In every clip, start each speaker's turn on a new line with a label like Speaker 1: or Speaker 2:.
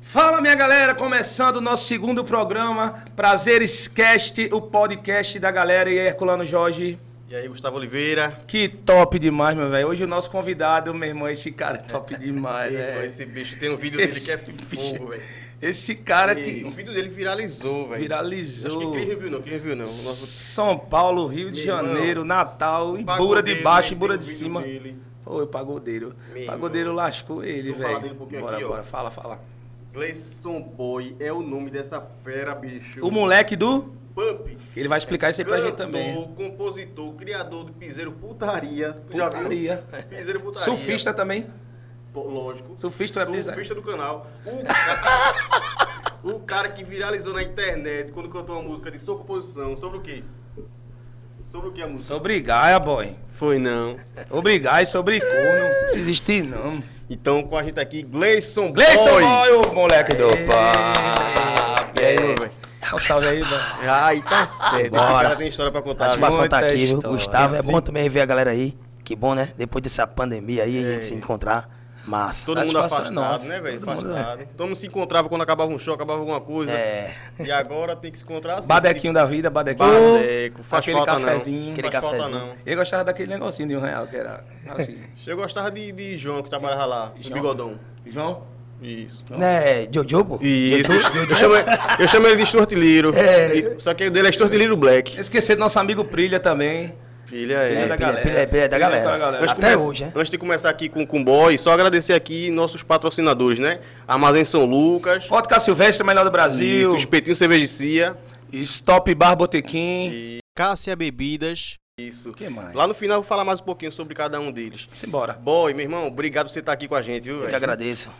Speaker 1: Fala minha galera, começando o nosso segundo programa, Prazeres Cast, o podcast da galera e aí, Herculano Jorge.
Speaker 2: E aí, Gustavo Oliveira.
Speaker 1: Que top demais, meu velho. Hoje o nosso convidado, meu irmão, esse cara é top demais, velho.
Speaker 2: Esse bicho tem um vídeo dele que é
Speaker 1: Esse
Speaker 2: fogo, velho.
Speaker 1: Esse cara
Speaker 2: E O
Speaker 1: que
Speaker 2: vídeo dele viralizou, velho.
Speaker 1: viralizou.
Speaker 2: Acho que quem viu não, quem viu não. O nosso
Speaker 1: São Paulo, Rio de
Speaker 2: Meu irmão,
Speaker 1: Janeiro, Natal, Ibura de baixo,
Speaker 2: né,
Speaker 1: Ibura
Speaker 2: tem
Speaker 1: de
Speaker 2: o
Speaker 1: cima.
Speaker 2: dele.
Speaker 1: Foi o pagodeiro.
Speaker 2: Meu
Speaker 1: pagodeiro
Speaker 2: irmão.
Speaker 1: lascou ele, velho.
Speaker 2: dele um pouquinho
Speaker 1: Bora,
Speaker 2: aqui, ó.
Speaker 1: bora, fala, fala.
Speaker 2: Gleison Boy é o nome dessa fera, bicho.
Speaker 1: O moleque do.
Speaker 2: Pump.
Speaker 1: Ele vai explicar isso aí pra gente
Speaker 2: Cantor,
Speaker 1: também.
Speaker 2: compositor, criador do Piseiro Putaria. Tu já
Speaker 1: Putaria.
Speaker 2: viu? Piseiro Putaria.
Speaker 1: Surfista também.
Speaker 2: Lógico.
Speaker 1: Surfista.
Speaker 2: Surfista do canal. O cara, o cara que viralizou na internet quando cantou uma música de sua composição. Sobre o quê? Sobre o que a música?
Speaker 1: Sobre Gaia, boy.
Speaker 2: Foi não.
Speaker 1: Obrigar e sobre corno. Se existir, não.
Speaker 2: Então com a gente aqui, Gleison
Speaker 1: Gleison
Speaker 2: Boy.
Speaker 1: Boy, o moleque do papo.
Speaker 2: E aí, meu velho?
Speaker 1: Dá um salve aí, boy.
Speaker 2: Ai, tá certo. Esse
Speaker 3: Bora.
Speaker 2: cara tem história pra contar.
Speaker 3: Satisfação tá aqui, viu? Gustavo. É
Speaker 2: Esse-
Speaker 3: bom também rever a galera aí. Que bom, né? Depois dessa pandemia aí, a gente se encontrar. Massa.
Speaker 2: Todo mundo
Speaker 1: é
Speaker 2: afastado,
Speaker 1: nossa.
Speaker 2: né, velho?
Speaker 1: Mundo-
Speaker 2: Afastado. Todo mundo se encontrava quando acabava um show, acabava alguma coisa.
Speaker 3: É.
Speaker 2: E agora tem que se encontrar assim.
Speaker 1: Badequinho da vida, badequinho.
Speaker 2: Badeco, faz
Speaker 1: Aquele
Speaker 2: falta
Speaker 1: cafezinho.
Speaker 2: não.
Speaker 3: Aquele
Speaker 2: faz falta
Speaker 3: cafezinho.
Speaker 2: não.
Speaker 1: Eu gostava daquele negocinho de um real, que era assim.
Speaker 2: Eu gostava de, de João, que trabalhava lá,
Speaker 1: João?
Speaker 2: bigodão.
Speaker 1: João?
Speaker 2: Isso.
Speaker 3: Né, Jojo, pô?
Speaker 2: Isso.
Speaker 3: Jojo,
Speaker 2: Eu chamo, eu chamo ele de Stuart Liro.
Speaker 3: É.
Speaker 2: E- Só que o dele é Stuart Liro Black.
Speaker 1: Esquecer do nosso amigo Prilha também.
Speaker 2: Filha,
Speaker 1: Ele
Speaker 2: é.
Speaker 1: é da
Speaker 3: pilha,
Speaker 1: galera.
Speaker 3: pilha, pilha da
Speaker 1: Ele é
Speaker 3: galera.
Speaker 1: da galera.
Speaker 2: Antes
Speaker 3: Até hoje, né?
Speaker 2: Antes de começar aqui com, com o boy, só agradecer aqui nossos patrocinadores, né? Armazém São Lucas,
Speaker 1: Vodka Silvestre, melhor do Brasil.
Speaker 2: isso, Espetinho Cerveja de Cia.
Speaker 1: Stop Bar Botequim.
Speaker 2: E Cássia Bebidas. Isso.
Speaker 1: O que mais?
Speaker 2: Lá no final eu vou falar mais um pouquinho sobre cada um deles.
Speaker 1: Simbora.
Speaker 2: Boy, meu irmão, obrigado por você estar aqui com a gente, viu,
Speaker 3: Eu que agradeço.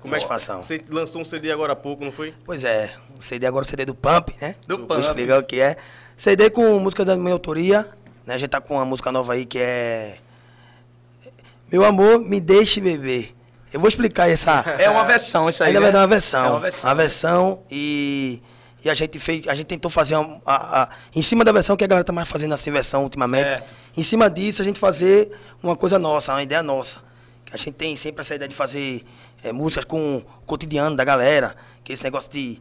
Speaker 2: Como é que. Você lançou um CD agora há pouco, não foi?
Speaker 3: Pois é, o CD agora é o CD do Pump, né?
Speaker 1: Do
Speaker 3: Vou
Speaker 1: Pump.
Speaker 3: explicar o que é. CD com música da minha autoria, né? A gente tá com uma música nova aí que é. Meu amor, me deixe beber. Eu vou explicar essa.
Speaker 1: É uma versão isso aí,
Speaker 3: Ainda
Speaker 1: né?
Speaker 3: vai dar uma versão.
Speaker 1: É uma versão.
Speaker 3: Uma versão e. E a gente fez, a gente tentou fazer uma, a- a- em cima da versão que a galera tá mais fazendo assim, versão ultimamente.
Speaker 1: Certo.
Speaker 3: Em cima disso, a gente fazer uma coisa nossa, uma ideia nossa. Que a gente tem sempre essa ideia de fazer eh, músicas com o cotidiano da galera. Que esse negócio de.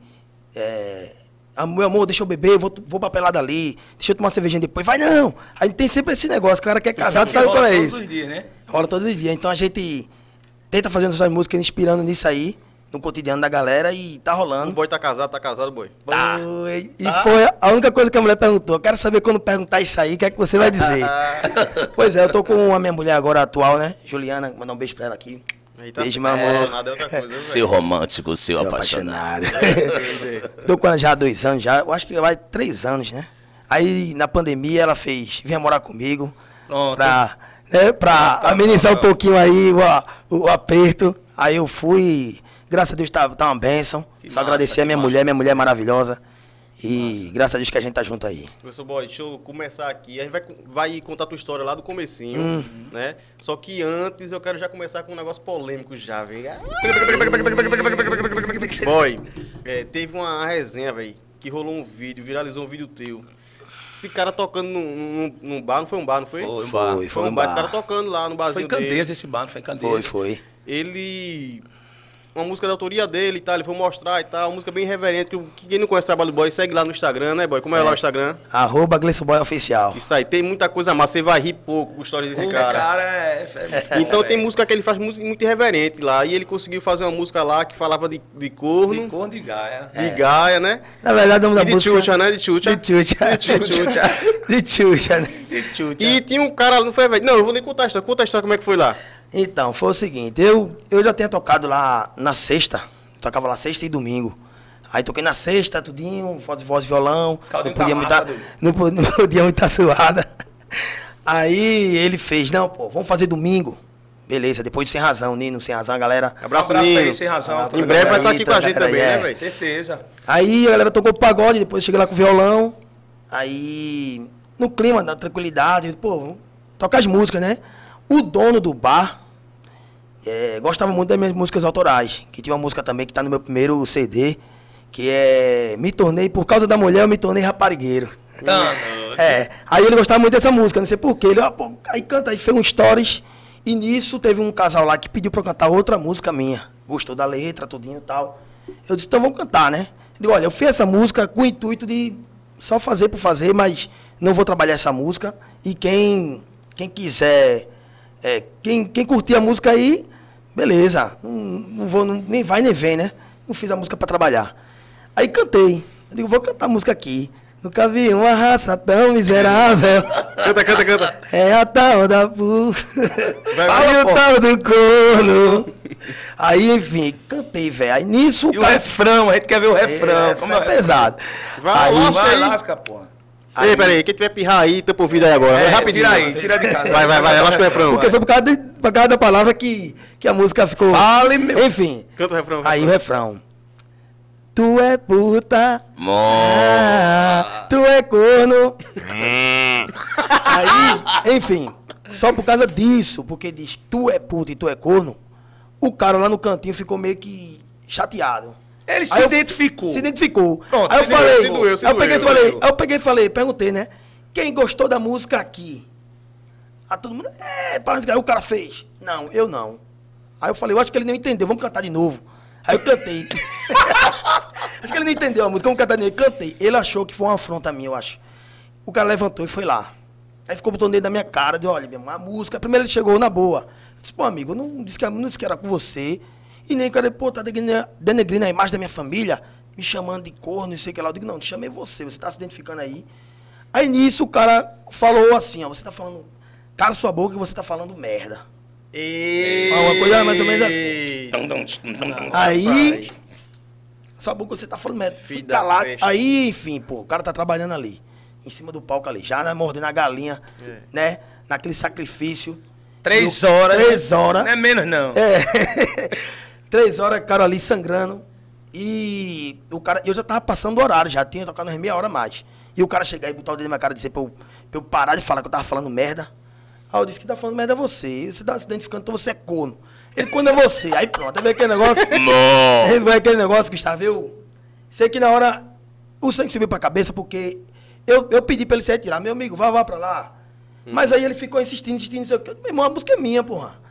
Speaker 3: eh, ah, meu amor, deixa eu beber, vou, vou pra pelada ali, deixa eu tomar cervejinha depois. Vai não! A gente tem sempre esse negócio, o cara que é casado sabe
Speaker 1: Rola
Speaker 3: qual é
Speaker 1: todos
Speaker 3: isso.
Speaker 1: os dias, né?
Speaker 3: Rola todos os dias. Então a gente tenta fazer nossas músicas inspirando nisso aí, no cotidiano da galera, e tá
Speaker 2: O
Speaker 3: rolando.
Speaker 2: boy tá casado, tá casado, boy.
Speaker 1: Tá.
Speaker 3: Foi. E foi a única coisa que a mulher perguntou. Eu quero saber quando perguntar isso aí, o que é que você vai dizer? pois é, eu tô com a minha mulher agora atual, né? Juliana, mandar um beijo pra ela aqui.
Speaker 2: Tá
Speaker 3: beijo, meu amor.
Speaker 2: É, nada é outra coisa, viu,
Speaker 4: Seu romântico, seu,
Speaker 3: Seu
Speaker 4: apaixonado.
Speaker 3: tô com ela já há dois anos, já. Eu acho que vai três anos, né? Aí na pandemia ela fez, vinha morar comigo.
Speaker 1: Pronto.
Speaker 3: Pra, né, pra amenizar um pouquinho aí o, o aperto. Aí eu fui. Graças a Deus tá, tá uma bênção.
Speaker 1: Que
Speaker 3: Só
Speaker 1: massa,
Speaker 3: agradecer a minha
Speaker 1: massa.
Speaker 3: mulher, minha mulher é maravilhosa. E graças a Deus que a gente tá junto aí.
Speaker 2: Professor Boy, deixa eu começar aqui. A gente vai, vai contar a tua história lá do comecinho,
Speaker 3: Hum.
Speaker 2: né? Só que antes eu quero já começar com um negócio polêmico já, velho. Boy, é, teve uma resenha, velho, que rolou um vídeo, viralizou um vídeo teu. Esse cara tocando num, num- num bar, não foi um bar, não foi?
Speaker 1: Foi,
Speaker 3: Foi,
Speaker 2: Foi,
Speaker 3: foi
Speaker 2: um
Speaker 3: um
Speaker 2: bar. Esse
Speaker 3: bar.
Speaker 2: cara tocando lá no
Speaker 1: Foi
Speaker 2: barzinho
Speaker 1: em
Speaker 2: dele.
Speaker 1: Candeias esse bar, não foi em Candeias.
Speaker 3: Foi, foi.
Speaker 2: Ele... Uma música da autoria dele e tal, ele foi mostrar e tal, uma música bem reverente, que, que quem não conhece o trabalho do boy, segue lá no Instagram, né, boy? Como é, lá o Instagram?
Speaker 3: Arroba Boy Oficial.
Speaker 2: Isso aí, tem muita coisa massa, você vai rir pouco com histórias desse
Speaker 1: O
Speaker 2: cara.
Speaker 1: cara é, é muito bom,
Speaker 2: Então tem
Speaker 1: velho.
Speaker 2: música que ele faz muito, muito irreverente lá. E ele conseguiu fazer uma música lá que falava de, de corno,
Speaker 1: De corno de Gaia.
Speaker 2: de gaia, né?
Speaker 3: Na verdade, o nome da
Speaker 2: de
Speaker 3: música...
Speaker 2: tchutcha, né? De tchutcha.
Speaker 3: De tchutcha.
Speaker 2: De tchutcha.
Speaker 3: De tchutcha, né?
Speaker 1: De tchutcha.
Speaker 2: E tinha um cara, não foi, velho? Não, eu vou nem contar a história. Conta a história como é que foi lá.
Speaker 3: Então, foi o seguinte, eu, eu já tinha tocado lá na sexta, tocava lá sexta e domingo. Aí toquei na sexta, tudinho, voz, voz e violão.
Speaker 1: Caldinhos
Speaker 3: não podia
Speaker 1: tá
Speaker 3: muita, não, não podia muita suada. Aí ele fez, não, pô, vamos fazer domingo. Beleza, depois de Sem Razão, Nino, Sem Razão, a galera...
Speaker 2: Abraço,
Speaker 1: Um abraço
Speaker 2: Nino.
Speaker 1: aí, sem razão.
Speaker 2: Em breve vai estar aqui com a gente
Speaker 3: Galera,
Speaker 2: também,
Speaker 3: é.
Speaker 2: né, velho?
Speaker 1: Certeza.
Speaker 3: Aí a galera tocou pagode, depois eu cheguei lá com o violão. Aí, no clima da tranquilidade, pô, vamos tocar as músicas, né? O dono do bar é, gostava muito das minhas músicas autorais. Que tinha uma música também que tá no meu primeiro CD, que é Me Tornei, por causa da mulher, eu me tornei raparigueiro.
Speaker 1: Thanos.
Speaker 3: É, aí ele gostava muito dessa música, não sei porquê. Ele, ó, pô, aí canta, aí fez um stories. E nisso teve um casal lá que pediu pra eu cantar outra música minha. Gostou da letra, tudinho e tal. Eu disse, então vamos cantar, né? Eu digo, olha, eu fiz essa música com o intuito de só fazer por fazer, mas não vou trabalhar essa música. E quem, quem quiser, é, quem, quem curtir a música aí, beleza. Não, não vou, não- nem vai nem vem, né? Não fiz a música pra trabalhar. Aí cantei. Eu digo, vou cantar a música aqui. Nunca vi uma raça tão miserável.
Speaker 2: Canta, canta, canta.
Speaker 3: É a tal da puta.
Speaker 2: Vai,
Speaker 3: o tal do corno. Aí, enfim, cantei, velho. Aí nisso
Speaker 1: E o refrão, a gente quer ver o refrão.
Speaker 3: É,
Speaker 1: Como é
Speaker 3: pesado.
Speaker 2: Vai,
Speaker 3: aí,
Speaker 2: lasca
Speaker 1: Vai,
Speaker 2: aí.
Speaker 1: lasca, porra.
Speaker 2: Ei, peraí, quem tiver pirrar aí, tampa o ouvido aí agora.
Speaker 1: É,
Speaker 2: Vai rapidinho.
Speaker 1: tira aí, tira de casa.
Speaker 2: Vai, vai, vai, lasca o refrão.
Speaker 3: porque foi por causa, de- por causa da palavra que, que a música ficou.
Speaker 1: Fale, meu.
Speaker 3: Enfim.
Speaker 2: Canta o refrão.
Speaker 3: Aí o refrão. Tu é puta. Ah, tu é corno. Aí, enfim, só por causa disso, porque diz tu é puta e tu é corno, o cara lá no cantinho ficou meio que chateado.
Speaker 1: Ele se
Speaker 3: Aí eu-
Speaker 1: identificou.
Speaker 3: Se identificou.
Speaker 1: Pronto,
Speaker 3: aí eu
Speaker 1: doeu,
Speaker 3: falei,
Speaker 1: se
Speaker 2: doeu, se
Speaker 3: aí eu peguei e
Speaker 2: doeu.
Speaker 3: falei, aí eu peguei e falei, perguntei, né? Quem gostou da música aqui? Aí todo mundo, é, aí o cara fez. Não, eu não. Aí eu falei, eu acho que ele não entendeu, vamos cantar de novo. Aí eu cantei. acho que ele não entendeu a música, vamos cantar de novo. Eu cantei. Ele achou que foi uma afronta minha, eu acho. O cara levantou e foi lá. Aí ficou botando o dedo na minha cara, disse, olha, meu irmão, a música. Primeiro ele chegou na boa. Eu disse, pô, amigo, eu não disse que, não disse que era com você. E nem quero, pô, tá denegrindo, a imagem da minha família, me chamando de corno, não sei o que lá. Eu digo, não, te chamei você, você tá se identificando aí. Aí nisso o cara falou assim, ó, você tá falando, cala sua boca que você tá falando merda. Uma coisa mais ou menos assim. Aí, sua boca você tá falando merda. Fica lá. Aí, enfim, pô, o cara tá trabalhando ali, em cima do palco ali, já né, mordendo a galinha,
Speaker 2: É.
Speaker 3: né, naquele sacrifício.
Speaker 1: Três
Speaker 3: Eu-
Speaker 1: horas.
Speaker 3: Três horas.
Speaker 1: Não é menos, não.
Speaker 3: É. Três horas, cara ali sangrando. E o cara, eu já tava passando o horário, já tinha tocado umas meia hora mais. E o cara chegar e botar o dedo na minha cara e dizer pra eu, pra eu parar de falar que eu tava falando merda. Aí eu disse que tá falando merda é você. Você tá se identificando, então você é corno. Ele, quando é você? Aí pronto, aí veio aquele negócio. Aí veio aquele negócio, Gustavo, eu sei que na hora o sangue subiu pra cabeça porque eu, eu pedi pra ele se retirar. Meu amigo, vá, vá pra lá. Mas aí ele ficou insistindo, insistindo, não. Meu irmão, a música é minha, porra.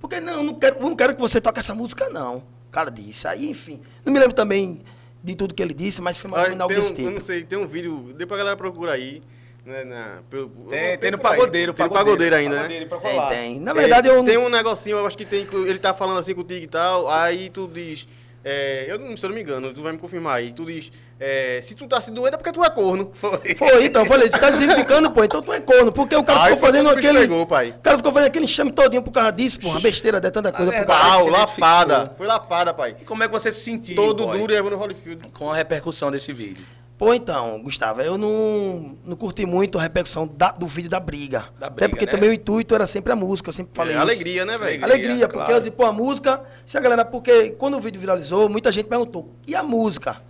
Speaker 3: Porque não, não quero, não quero que você toque essa música, não. O cara disse. Aí, enfim. Não me lembro também de tudo que ele disse, mas foi mais ou menos algo
Speaker 2: tem
Speaker 3: desse
Speaker 2: um, eu
Speaker 3: tipo.
Speaker 2: não sei, tem um vídeo, depois a galera procura aí. Né, na, pelo,
Speaker 1: Tem, tem no pagodeiro.
Speaker 2: Tem no pagodeiro ainda, né?
Speaker 1: Pagodeiro pra
Speaker 3: Tem, tem. Na
Speaker 2: É,
Speaker 3: verdade, eu
Speaker 2: Tem um negocinho, eu acho que tem. Ele tá falando assim contigo e tal, aí tu diz. É, eu não, se eu não me engano, tu vai me confirmar aí. Tu diz. é, se tu tá se doendo é porque tu é corno.
Speaker 1: Foi.
Speaker 3: Foi, então, eu falei, você tá designificando, pô, então tu é corno. Porque o cara
Speaker 2: Aí
Speaker 3: ficou fazendo aquele.
Speaker 2: pegou, pai.
Speaker 3: O cara ficou fazendo aquele enxame todinho por causa disso, porra. Besteira, de tanta coisa.
Speaker 2: Pau, lapada. Foi lapada, pai.
Speaker 1: E como é que você se sentiu?
Speaker 2: Todo
Speaker 1: boy,
Speaker 2: duro e Evandro Holyfield.
Speaker 1: Com a repercussão desse vídeo.
Speaker 3: Pô, então, Gustavo, eu não, não curti muito a repercussão da- do vídeo da briga.
Speaker 1: Da
Speaker 3: Até
Speaker 1: briga,
Speaker 3: porque
Speaker 1: né?
Speaker 3: também o intuito era sempre a música, eu sempre falei
Speaker 2: É,
Speaker 3: isso.
Speaker 2: alegria, né, velho?
Speaker 1: Alegria.
Speaker 3: Alegria, porque
Speaker 1: claro.
Speaker 3: eu digo, pô, a música, se a galera, porque quando o vídeo viralizou, muita gente perguntou, e a música?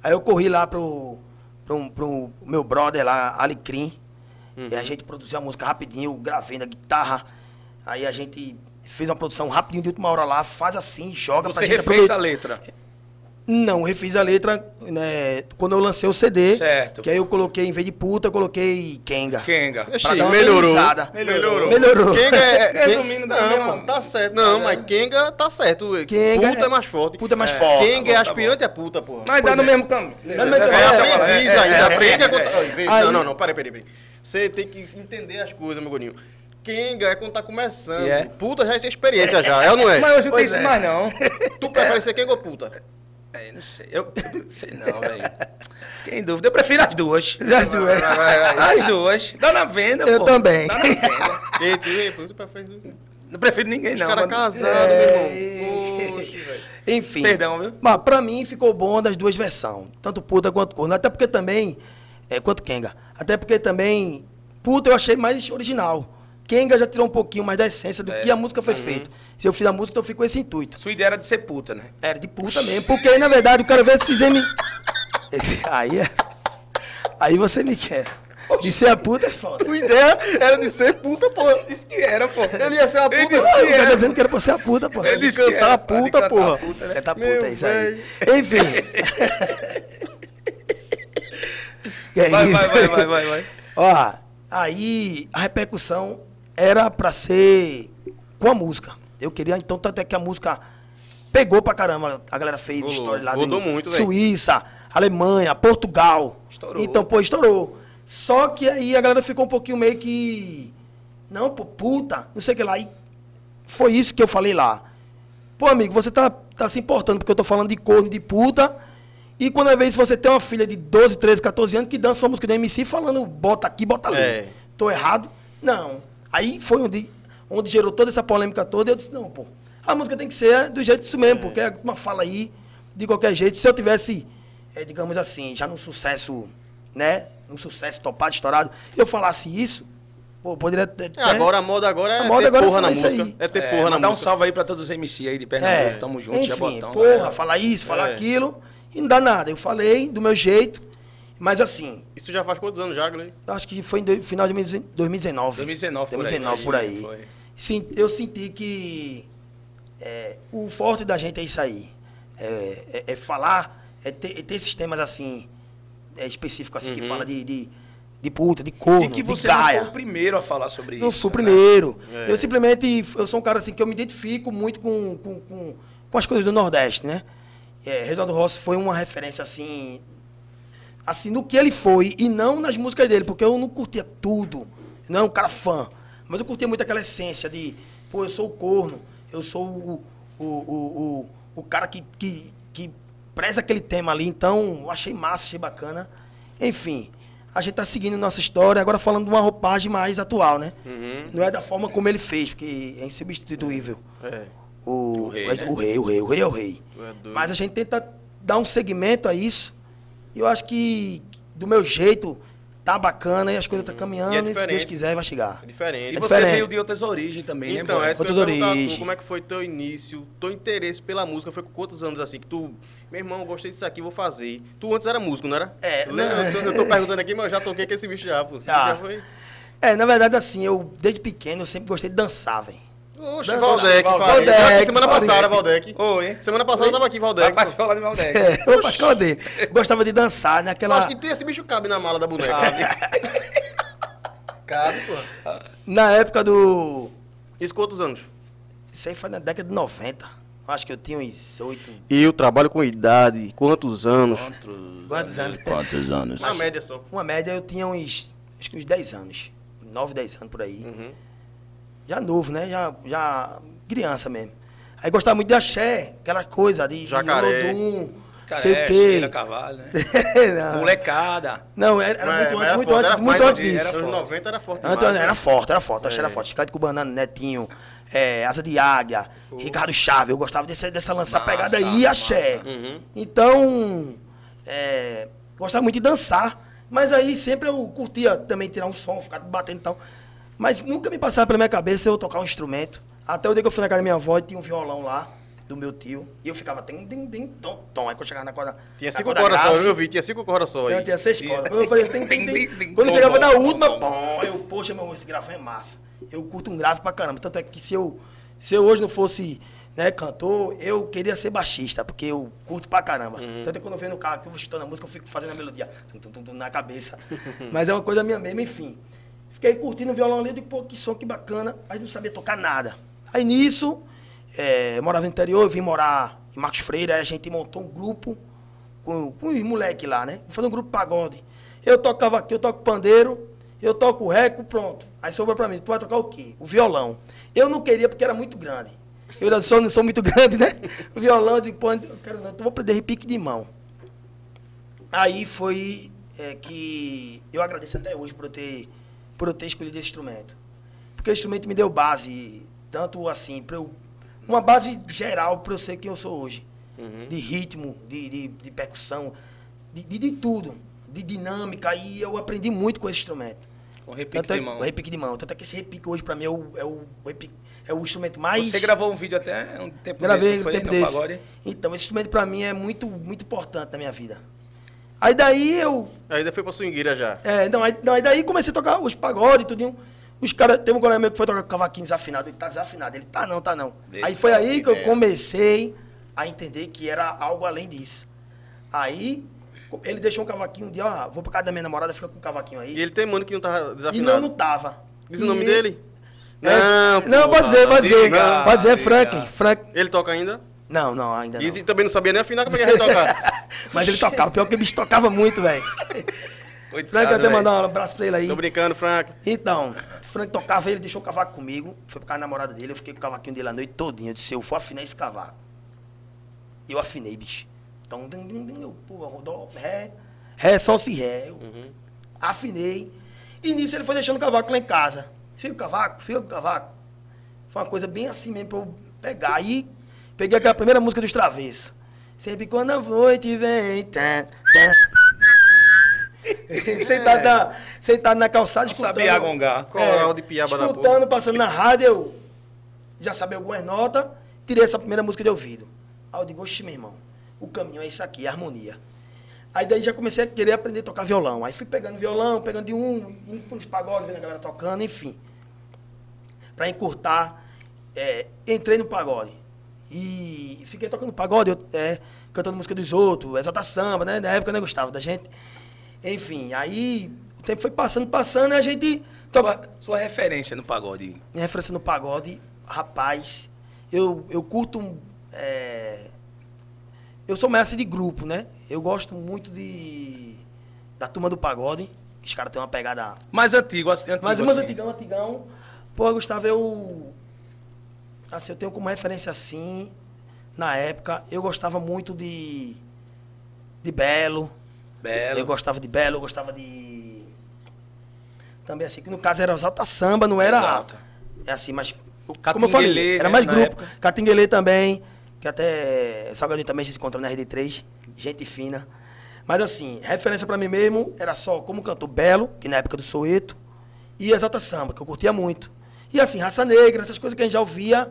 Speaker 3: Aí eu corri lá pro, pro, pro meu brother lá, Alecrim, e
Speaker 1: Uhum.
Speaker 3: a gente produziu a música rapidinho, gravei na guitarra, aí a gente fez uma produção rapidinho de última hora lá, faz assim, joga
Speaker 1: Você
Speaker 3: pra gente
Speaker 1: refez
Speaker 3: aproveitar.
Speaker 1: a letra.
Speaker 3: Não, refiz a letra né, quando eu lancei o CD.
Speaker 1: Certo.
Speaker 3: Que aí eu coloquei, em vez de puta, eu coloquei Kenga.
Speaker 1: Kenga.
Speaker 3: Pra dar uma
Speaker 2: melhorou. Melhorou.
Speaker 3: Melhorou.
Speaker 2: Kenga é.
Speaker 1: Resumindo, dá a
Speaker 2: não,
Speaker 1: mesma-
Speaker 2: pô, tá certo. Não,
Speaker 1: Tá
Speaker 2: mas? Kenga tá certo.
Speaker 3: Kenga
Speaker 2: puta
Speaker 3: é-
Speaker 2: é mais forte.
Speaker 3: puta é mais forte.
Speaker 2: Kenga
Speaker 1: Tá
Speaker 2: é
Speaker 1: bom, tá
Speaker 2: aspirante é puta, porra.
Speaker 1: Mas dá
Speaker 3: Pois
Speaker 1: no
Speaker 3: é.
Speaker 1: mesmo caminho.
Speaker 3: Dá no mesmo
Speaker 2: É,
Speaker 3: caminho.
Speaker 1: É,
Speaker 2: aprendiz
Speaker 1: é,
Speaker 2: ainda.
Speaker 1: é,
Speaker 2: Aprende
Speaker 1: é,
Speaker 2: a
Speaker 1: é.
Speaker 2: Não, não, não, peraí, peraí, peraí. Você tem que entender as coisas, meu gordinho. Kenga é quando tá começando.
Speaker 1: É?
Speaker 2: Puta já tem experiência já, é ou não é?
Speaker 1: Mas hoje não tem isso
Speaker 3: é.
Speaker 1: mais, não.
Speaker 2: Tu prefere ser Kenga ou puta?
Speaker 1: É, não sei. Eu eu não sei não, velho. Quem dúvida? Eu prefiro as duas.
Speaker 3: Se doeu.
Speaker 2: Vai, vai, vai.
Speaker 1: As duas. Dá na venda,
Speaker 3: Eu
Speaker 1: pô.
Speaker 3: também.
Speaker 1: Dá na venda.
Speaker 2: Ei, tu, ei, pô, tu prefere...
Speaker 1: Não prefiro ninguém,
Speaker 2: Os
Speaker 1: não.
Speaker 2: caras
Speaker 1: mano.
Speaker 2: casados,
Speaker 3: É.
Speaker 2: meu irmão. Poxa, velho.
Speaker 3: Enfim.
Speaker 1: Perdão, viu?
Speaker 3: Mas pra mim ficou bom das duas versões. Tanto puta quanto corno. Até porque também. É, quanto Kenga. Até porque também. Puta eu achei mais original. Kenga já tirou um pouquinho mais da essência do
Speaker 1: É.
Speaker 3: que a música foi feita. Se eu fiz a música, eu fico com esse intuito.
Speaker 1: Sua ideia era de ser puta, né?
Speaker 3: Era de puta mesmo. Porque aí, na verdade, o cara vê esses M. Aí é. Aí você me quer. De ser a puta é foda.
Speaker 2: Tua ideia era de ser puta, porra.
Speaker 1: Disse que era, pô.
Speaker 2: Ele ia ser uma
Speaker 1: Ele
Speaker 2: puta.
Speaker 1: disse
Speaker 3: O
Speaker 1: que
Speaker 3: tá
Speaker 1: era.
Speaker 3: dizendo que era pra ser a puta, porra.
Speaker 1: Ele disse que
Speaker 2: cantar
Speaker 1: era,
Speaker 2: a puta,
Speaker 1: cantar
Speaker 2: porra.
Speaker 1: a puta, né?
Speaker 3: É da puta,
Speaker 2: Meu
Speaker 3: é isso aí. Enfim. Que é
Speaker 1: vai,
Speaker 3: isso?
Speaker 1: vai, vai, vai, vai, vai.
Speaker 3: Ó, aí a repercussão era pra ser com a música. Eu queria, então, tanto é que a música pegou pra caramba. A galera fez
Speaker 2: Rolou.
Speaker 3: história lá
Speaker 2: Rodou
Speaker 3: de
Speaker 2: muito.
Speaker 3: Suíça, Alemanha, Portugal.
Speaker 1: Estourou.
Speaker 3: Então, pô, estourou. Só que aí a galera ficou um pouquinho meio que. Não, pô, puta, não sei o que lá. E foi isso que eu falei lá. Pô, amigo, você tá, tá se importando porque eu tô falando de corno, de puta. E quando às vezes você tem uma filha de 12, 13, 14 anos que dança uma música do MC falando bota aqui, bota ali.
Speaker 2: É.
Speaker 3: Tô errado? Não. Aí foi onde, onde gerou toda essa polêmica toda. E eu disse, não, pô, a música tem que ser do jeito disso mesmo, porque é uma fala aí, de qualquer jeito. Se eu tivesse, eh, digamos assim, já num sucesso, né? Um sucesso topado, estourado, eu falasse isso, pô, poderia ter.
Speaker 2: É, agora a moda agora é
Speaker 3: A moda
Speaker 2: ter
Speaker 3: agora
Speaker 2: porra na
Speaker 3: isso
Speaker 2: música.
Speaker 3: aí.
Speaker 2: É ter
Speaker 1: É,
Speaker 2: porra na
Speaker 1: mandar um
Speaker 2: música.
Speaker 1: salve aí pra todos os MC aí de Pernambuco.
Speaker 3: É,
Speaker 1: Tamo junto,
Speaker 3: enfim,
Speaker 1: Jabotão.
Speaker 3: porra,
Speaker 1: galera.
Speaker 3: falar isso, falar
Speaker 2: É.
Speaker 3: aquilo, e não dá nada. Eu falei do meu jeito, mas assim,
Speaker 2: Isso já faz quantos anos já,
Speaker 3: acho que foi do- final de 2019.
Speaker 1: 2019 por aí,
Speaker 3: 2019 por aí. Sim, eu senti que é, o forte da gente é isso aí. É, é- é falar, é ter, é ter esses temas assim, é, específicos assim, que fala de, de, de puta, de corno,
Speaker 1: E que
Speaker 3: de
Speaker 1: você não
Speaker 3: gaia.
Speaker 1: foi o primeiro a falar sobre
Speaker 3: Não
Speaker 1: isso.
Speaker 3: sou o
Speaker 1: né?
Speaker 3: primeiro.
Speaker 2: É.
Speaker 3: Eu simplesmente, eu sou um cara assim que eu me identifico muito com, com, com, com as coisas do Nordeste, né? É, Reginaldo Rossi foi uma referência assim, assim no que ele foi e não nas músicas dele, porque eu não curtia tudo. Não é um cara fã, mas eu curtia muito aquela essência de, pô, eu sou o corno, eu sou o, o, o, o, o cara que, que, que preza aquele tema ali. Então, eu achei massa, achei bacana. Enfim, a gente tá seguindo nossa história, agora falando de uma roupagem mais atual, né? Não é da forma como ele fez, porque é insubstituível.
Speaker 2: É.
Speaker 3: O,
Speaker 1: O rei,
Speaker 3: o,
Speaker 1: né?
Speaker 3: o rei, o rei, o rei é o rei.
Speaker 2: É.
Speaker 3: Mas a gente tenta dar um segmento a isso. E eu acho que do meu jeito tá bacana e as coisas estão caminhando.
Speaker 2: E é
Speaker 3: e se Deus quiser, vai chegar.
Speaker 2: É diferente.
Speaker 1: E
Speaker 3: É
Speaker 1: você
Speaker 3: diferente.
Speaker 1: veio de outras origens também,
Speaker 2: Então,
Speaker 1: né,
Speaker 2: é
Speaker 3: Outras
Speaker 2: tu,
Speaker 3: origens.
Speaker 2: como é que foi teu início, teu interesse pela música, foi com quantos anos assim, que tu, meu irmão, eu gostei disso aqui, vou fazer. Tu antes era músico, não era?
Speaker 3: É,
Speaker 2: Eu,
Speaker 3: não.
Speaker 2: eu, tô, eu tô perguntando aqui, mas eu já toquei com esse bicho já, pô. Você
Speaker 3: Ah.
Speaker 2: já foi?
Speaker 3: É, na verdade, assim, eu, desde pequeno, eu sempre gostei de dançar, velho.
Speaker 2: Oxe. Valdec,
Speaker 3: Valdec,
Speaker 2: aqui semana
Speaker 3: Valdec.
Speaker 2: passada, Valdec.
Speaker 1: Oi.
Speaker 2: Semana passada eu tava aqui, Valdec.
Speaker 1: Escola de Valdec.
Speaker 3: É, pra escola dele. Gostava de dançar,
Speaker 2: Eu
Speaker 3: naquela.
Speaker 2: acho que esse bicho cabe na mala da boneca. cabe, pô.
Speaker 3: Na época do.
Speaker 2: Isso quantos anos?
Speaker 3: Isso aí foi na década de 90. Acho que eu tinha uns oito.
Speaker 2: Eu trabalho com idade, quantos anos?
Speaker 3: Quantos anos?
Speaker 1: Quantos anos?
Speaker 2: Na média só.
Speaker 3: Uma média eu tinha uns. Acho que uns 10 anos. 9, 10 anos por aí.
Speaker 2: Uhum.
Speaker 3: Já novo, né? Já, já criança mesmo. Aí gostava muito de axé, aquela coisa de,
Speaker 2: Jacaré.
Speaker 3: Olodum,
Speaker 1: Caré,
Speaker 3: sei o quê.
Speaker 1: Carvalho, né?
Speaker 3: não,
Speaker 1: Molecada.
Speaker 3: não, era, era
Speaker 2: Mas-
Speaker 3: muito antes,
Speaker 2: era
Speaker 3: muito
Speaker 2: forte,
Speaker 3: antes,
Speaker 2: era
Speaker 3: muito
Speaker 2: mais-
Speaker 3: antes disso.
Speaker 1: era
Speaker 2: Anos
Speaker 1: forte.
Speaker 2: 90 era forte
Speaker 3: Antes,
Speaker 2: demais,
Speaker 3: era
Speaker 2: né?
Speaker 3: forte, era forte, axé era
Speaker 2: É.
Speaker 3: forte. Chiclete com banana, Netinho, é, Asa de Águia, Ricardo Chaves. Eu gostava desse, dessa lança
Speaker 1: Massa,
Speaker 3: pegada aí, axé.
Speaker 2: Uhum.
Speaker 3: Então, é, gostava muito de dançar. Mas aí sempre eu curtia também tirar um som, ficar batendo e tal. Mas nunca me passava pela minha cabeça eu tocar um instrumento. Até o dia que eu fui na casa da minha avó e tinha um violão lá, do meu tio. E eu ficava tim, tim, tim, tom, tom. Aí quando chegava na corda.
Speaker 2: Tinha cinco
Speaker 3: corda
Speaker 2: cordas só, eu vi, tinha cinco cordas só
Speaker 3: eu
Speaker 2: aí.
Speaker 3: tinha seis cordas. Quando eu fazia tim, tim,
Speaker 1: Tim,
Speaker 3: Quando chegava na última, pom, eu, poxa, meu esse grave é massa. Eu curto um grave pra caramba. Tanto é que se eu, se eu hoje não fosse né, cantor, eu queria ser baixista, porque eu curto pra caramba.
Speaker 2: Uhum.
Speaker 3: Tanto é que quando eu venho no carro, que eu vou escutando a música, eu fico fazendo a melodia tum, tum, tum, tum, na cabeça. Mas é uma coisa minha mesmo, enfim. Fiquei curtindo o violão ali, eu digo, pô, que som, que bacana. Mas não sabia tocar nada. Aí nisso, é, eu morava no interior, eu vim morar em Marcos Freire, aí a gente montou um grupo com, com os moleques lá, né? Fazer um grupo pagode. Eu tocava aqui, eu toco pandeiro, eu toco reco, pronto. Aí sobrou pra mim, tu vai tocar o quê? O violão. Eu não queria porque era muito grande. Eu ainda sou, não sou muito grande, né? O violão, eu digo, pô, eu quero não, então vou aprender repique de mão. Aí foi é, que eu agradeço até hoje por eu ter, por eu ter escolhido esse instrumento. Porque o instrumento me deu base, tanto assim, pra eu, uma base geral para eu ser quem eu sou hoje. De ritmo, de, de, de percussão, de, de, de tudo, de dinâmica. E eu aprendi muito com esse instrumento.
Speaker 1: Com repique
Speaker 3: Tanto é-
Speaker 1: de mão.
Speaker 3: O repique de mão. Tanto é que esse repique hoje para mim é o, é, o, o repique- é o instrumento mais.
Speaker 1: Você gravou um vídeo até um tempo
Speaker 3: Gravei
Speaker 1: desse, foi
Speaker 3: tempo desse.
Speaker 1: pagode?
Speaker 3: Então, esse instrumento para mim é muito, muito importante na minha vida. Aí daí eu
Speaker 2: Aí ainda foi pra swingueira já.
Speaker 3: é, não, aí, não, aí daí comecei a tocar os pagodes, tudinho. Os caras, teve um colega meu que foi tocar cavaquinho desafinado, ele tá desafinado. Ele, tá não, tá não. Aí foi aí que eu comecei a entender que era algo além disso. Aí, Ele deixou um cavaquinho um dia, ó, vou pra casa da minha namorada, fica com o cavaquinho aí.
Speaker 2: E ele tem mano que não tava
Speaker 3: E
Speaker 2: desafinado.
Speaker 3: não, não tava.
Speaker 2: Diz o
Speaker 3: E
Speaker 2: nome
Speaker 3: ele-
Speaker 2: dele?
Speaker 3: É,
Speaker 2: pô,
Speaker 3: não, pode dizer, pode dizer. pode dizer,
Speaker 1: diga.
Speaker 3: Franklin. Frank...
Speaker 2: Ele toca ainda?
Speaker 3: Não, não, ainda não.
Speaker 2: E também não sabia nem afinar, como é que ia tocar?
Speaker 3: Mas ele tocava. Pior que o bicho tocava muito, velho. Frank, até
Speaker 1: velho.
Speaker 3: mandar um abraço pra ele aí.
Speaker 2: Tô brincando, Frank.
Speaker 3: Então, Frank tocava, ele deixou o cavaco comigo. Foi pra casa da namorada dele, eu fiquei com o cavaquinho dele a noite todinha. Eu disse, eu vou afinar esse cavaco. Eu afinei, bicho. Então, eu, pô, dó, ré, ré, sol, si, ré. Eu afinei. E nisso ele foi deixando o cavaco lá em casa. Fica o cavaco, fica o cavaco. Foi uma coisa bem assim mesmo pra eu pegar. Aí, peguei aquela primeira música dos Travessos. Sempre quando a noite vem. Tá, tá. sentado, na, sentado na calçada,
Speaker 1: Não
Speaker 3: escutando.
Speaker 1: sabia agongar.
Speaker 2: Coral de piaba da
Speaker 3: Escutando, passando na rádio, eu já sabia algumas notas, tirei essa primeira música de ouvido. Aí eu digo, oxe, meu irmão, o caminho é isso aqui, é harmonia. Aí daí já comecei a querer aprender a tocar violão. Aí fui pegando violão, pegando de um, indo pros pagodes, vendo a galera tocando, enfim. Pra encurtar, é, entrei no pagode. E fiquei tocando pagode, eu, é, cantando música dos outros, exalta samba, né? Na época eu não gostava da gente. Enfim, aí o tempo foi passando, passando, e a gente toca,
Speaker 1: Sua, referência no pagode.
Speaker 3: minha referência no pagode, rapaz, eu, eu curto. é, eu sou mestre de grupo, né? Eu gosto muito de. Da turma do pagode. Os caras têm uma pegada.
Speaker 1: Mais antigo, assim, antigo
Speaker 3: Mas umas
Speaker 1: assim.
Speaker 3: antigão, antigão. Pô, Gustavo, eu. Assim, eu tenho como referência assim. Na época, eu gostava muito de. De Belo.
Speaker 1: Belo.
Speaker 3: Eu gostava de Belo, eu gostava de. Também assim, que no caso era Exalta Samba, não era.
Speaker 1: Exalta.
Speaker 3: É assim, mas. Como eu falei, era
Speaker 1: né,
Speaker 3: mais
Speaker 1: na
Speaker 3: grupo. Catinguelê também, que até Salgadinho também se encontrou na RD3, gente fina. Mas assim, referência pra mim mesmo era só como cantor Belo, que na época do Soeto, e Exalta Samba, que eu curtia muito. E assim, Raça Negra, essas coisas que a gente já ouvia,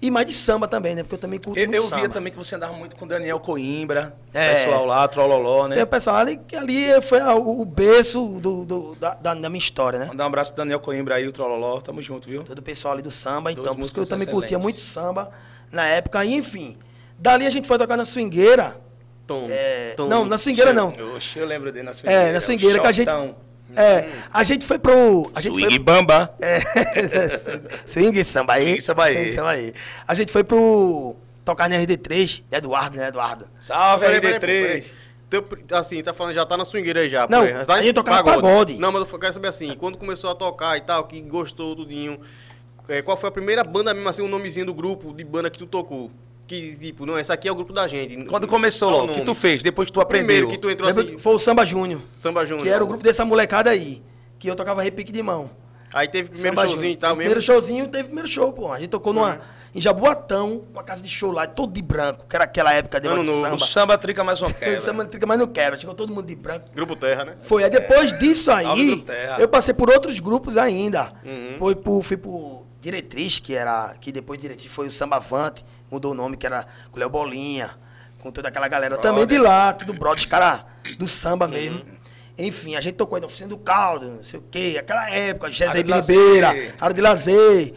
Speaker 3: e mais de samba também, né? Porque eu também curto
Speaker 1: Eu,
Speaker 3: muito
Speaker 1: eu
Speaker 3: samba.
Speaker 1: via também que você andava muito com Daniel Coimbra,
Speaker 3: É.
Speaker 1: pessoal lá, Trololó, né?
Speaker 3: Tem o pessoal ali que ali foi a- o, o berço do, do- da, da- minha história, né?
Speaker 1: Mandar um abraço pro Daniel Coimbra aí, o Trololó. Tamo junto, viu?
Speaker 3: Todo o pessoal ali do samba,
Speaker 1: Duas
Speaker 3: então, por isso que eu também curtia
Speaker 1: excelentes.
Speaker 3: muito samba na época, e, enfim. Dali a gente foi tocar na swingueira.
Speaker 2: Tom,
Speaker 3: É,
Speaker 2: tom.
Speaker 3: não, na swingueira não.
Speaker 1: Oxe, eu lembro dele na swingueira.
Speaker 3: É, na swingueira que a gente. É, a gente foi pro. A gente
Speaker 1: Swing
Speaker 3: foi,
Speaker 1: Bamba.
Speaker 3: é, swing samba aí.
Speaker 1: Swing samba aí.
Speaker 3: swing samba aí. A gente foi pro. Tocar na RD3, Eduardo, né, Eduardo?
Speaker 1: Salve,
Speaker 2: Peraí, peraí,
Speaker 1: RD3.
Speaker 2: peraí. Teu, assim, tá falando, já tá na swingueira aí já.
Speaker 3: Não,
Speaker 2: já tá
Speaker 3: a
Speaker 2: em
Speaker 3: gente tocava pagode.
Speaker 2: Não, mas eu quero saber assim, quando começou a tocar e tal, que gostou tudinho, é, qual foi a primeira banda mesmo, assim, o nomezinho do grupo de banda que tu tocou? Que, tipo, não, essa aqui é o grupo da gente.
Speaker 1: Quando começou logo, o que tu fez? Depois que tu
Speaker 2: O primeiro
Speaker 1: aprendeu.
Speaker 2: que tu entrou
Speaker 3: Lembra
Speaker 2: assim,
Speaker 3: Foi o Samba Júnior,
Speaker 2: Samba Júnior.
Speaker 3: que era o grupo dessa molecada aí. Que eu tocava repique de mão.
Speaker 2: Aí teve primeiro
Speaker 3: Samba
Speaker 2: showzinho
Speaker 3: Júnior.
Speaker 2: e tal
Speaker 3: Primeiro
Speaker 2: mesmo.
Speaker 3: showzinho, teve primeiro show, pô. A gente tocou numa, em Jaboatão, uma casa de show lá, todo de branco, que era aquela época de de
Speaker 2: novo.
Speaker 1: O
Speaker 3: samba.
Speaker 1: samba trica mais uma quebra.
Speaker 3: Samba trica, mas não quero. Chegou todo mundo de branco.
Speaker 2: Grupo Terra, né?
Speaker 3: Foi. Aí depois disso
Speaker 1: Salve
Speaker 3: aí, eu passei por outros grupos ainda.
Speaker 2: Uhum.
Speaker 3: Foi por, fui por Diretriz, que era. Que depois de Diretriz foi o Samba Avante, mudou o nome, que era com o Léo Bolinha, com toda aquela galera também de lá, tudo brother, os caras do samba mesmo.
Speaker 1: Uhum.
Speaker 3: Enfim, a gente tocou aí na oficina do caldo, não sei o quê, aquela época, José Biribeira,
Speaker 1: lazer.
Speaker 3: área de lazer.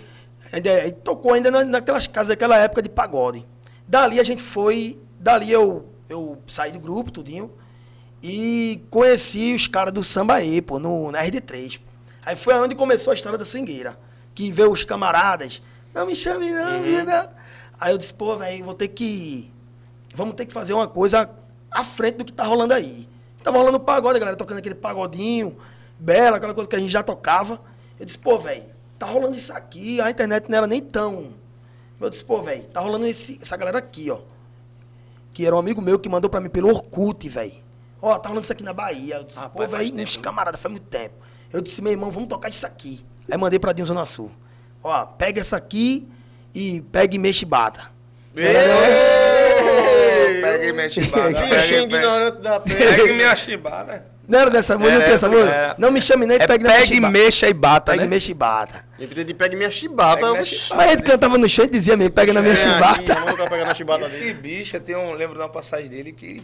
Speaker 3: Ainda, tocou ainda na- naquelas casas daquela época de pagode. Dali a gente foi, dali eu, eu saí do grupo, tudinho, e conheci os caras do samba aí, pô, no, na RD3. pô. Aí foi onde começou a história da swingueira. Que veio os camaradas, não me chame não, vida. Aí eu disse, pô, velho, vou ter que. Vamos ter que fazer uma coisa à frente do que tá rolando aí. Tava rolando pagode, a galera tocando aquele pagodinho, bela, aquela coisa que a gente já tocava. Eu disse, pô, velho, tá rolando isso aqui, a internet não era nem tão. Eu disse, pô, velho, tá rolando esse, essa galera aqui, ó. Que era um amigo meu que mandou pra mim pelo Orkut, velho. Ó, tá rolando isso aqui na Bahia. Eu disse,
Speaker 1: Rapaz,
Speaker 3: pô, velho, uns camaradas, faz muito tempo. Eu disse, meu irmão, vamos tocar isso aqui. Aí mandei pra Dinho Zona Sul. Ó, pega essa aqui e pega e mexe e bata.
Speaker 1: Pega e minha chibada.
Speaker 2: Bichinho
Speaker 1: Pega, pega,
Speaker 2: ignorante da
Speaker 1: pega
Speaker 2: pele.
Speaker 1: e minha chibada.
Speaker 3: Não era dessa música, não
Speaker 1: É,
Speaker 3: tem essa música?
Speaker 1: é.
Speaker 3: Não me chame nem,
Speaker 1: É
Speaker 3: pegue na
Speaker 1: pega e
Speaker 3: chibata.
Speaker 1: mexa e bata,
Speaker 3: Pega
Speaker 1: né?
Speaker 3: e mexe e bata.
Speaker 2: Eu pedi de pegue minha chibata.
Speaker 1: Pega
Speaker 2: eu-
Speaker 1: minha chibata.
Speaker 3: Mas ele cantava no chão e dizia mesmo, pega na minha
Speaker 2: É,
Speaker 3: chibata.
Speaker 2: Na
Speaker 1: Esse
Speaker 2: dele.
Speaker 1: bicho, eu tenho, um- lembro de uma passagem dele que...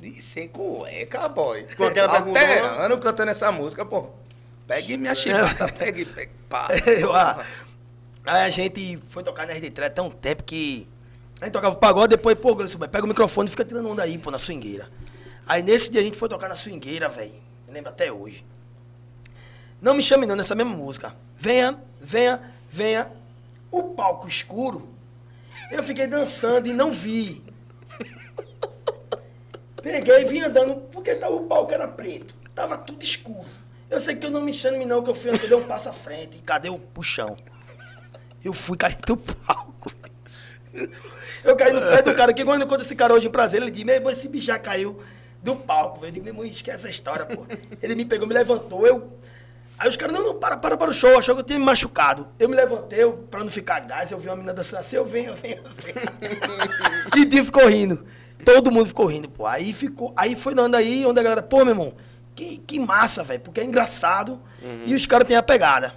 Speaker 1: de- Sem cueca, boy.
Speaker 2: Com aquela
Speaker 1: Alterando, cantando essa música, pô. Pegue minha chibata, pegue, pegue, pá.
Speaker 3: Aí a gente foi tocar na RD3 até um tempo que. A gente tocava pagode, depois, pô, pega o microfone e fica tirando onda aí, pô, na swingueira. Aí nesse dia a gente foi tocar na swingueira, velho. Lembro até hoje. Não me chame não nessa mesma música. Venha, venha, venha. O palco escuro. Eu fiquei dançando e não vi. Peguei e vim andando, porque tava, o palco era preto. Tava tudo escuro. Eu sei que eu não me chame não, que eu fui eu dei um passo à frente. E cadê o puxão? Eu fui cair do palco. Eu caí no pé do cara, que quando eu conto esse cara hoje em prazer, ele disse, meu irmão, esse bicho já caiu do palco. Eu digo, meu irmão, esquece essa história, pô. Ele me pegou, me levantou, eu. Aí os caras, não, não, para, para, para o show, achou que eu tinha me machucado. Eu me levantei, eu, pra não ficar gás, eu vi uma menina dançando assim, eu venho, venho, venho. e o dia ficou rindo. Todo mundo ficou rindo, pô. Aí ficou, aí foi dando aí, onde a galera, pô, meu irmão, que, que massa, velho, porque é engraçado e os caras têm a pegada.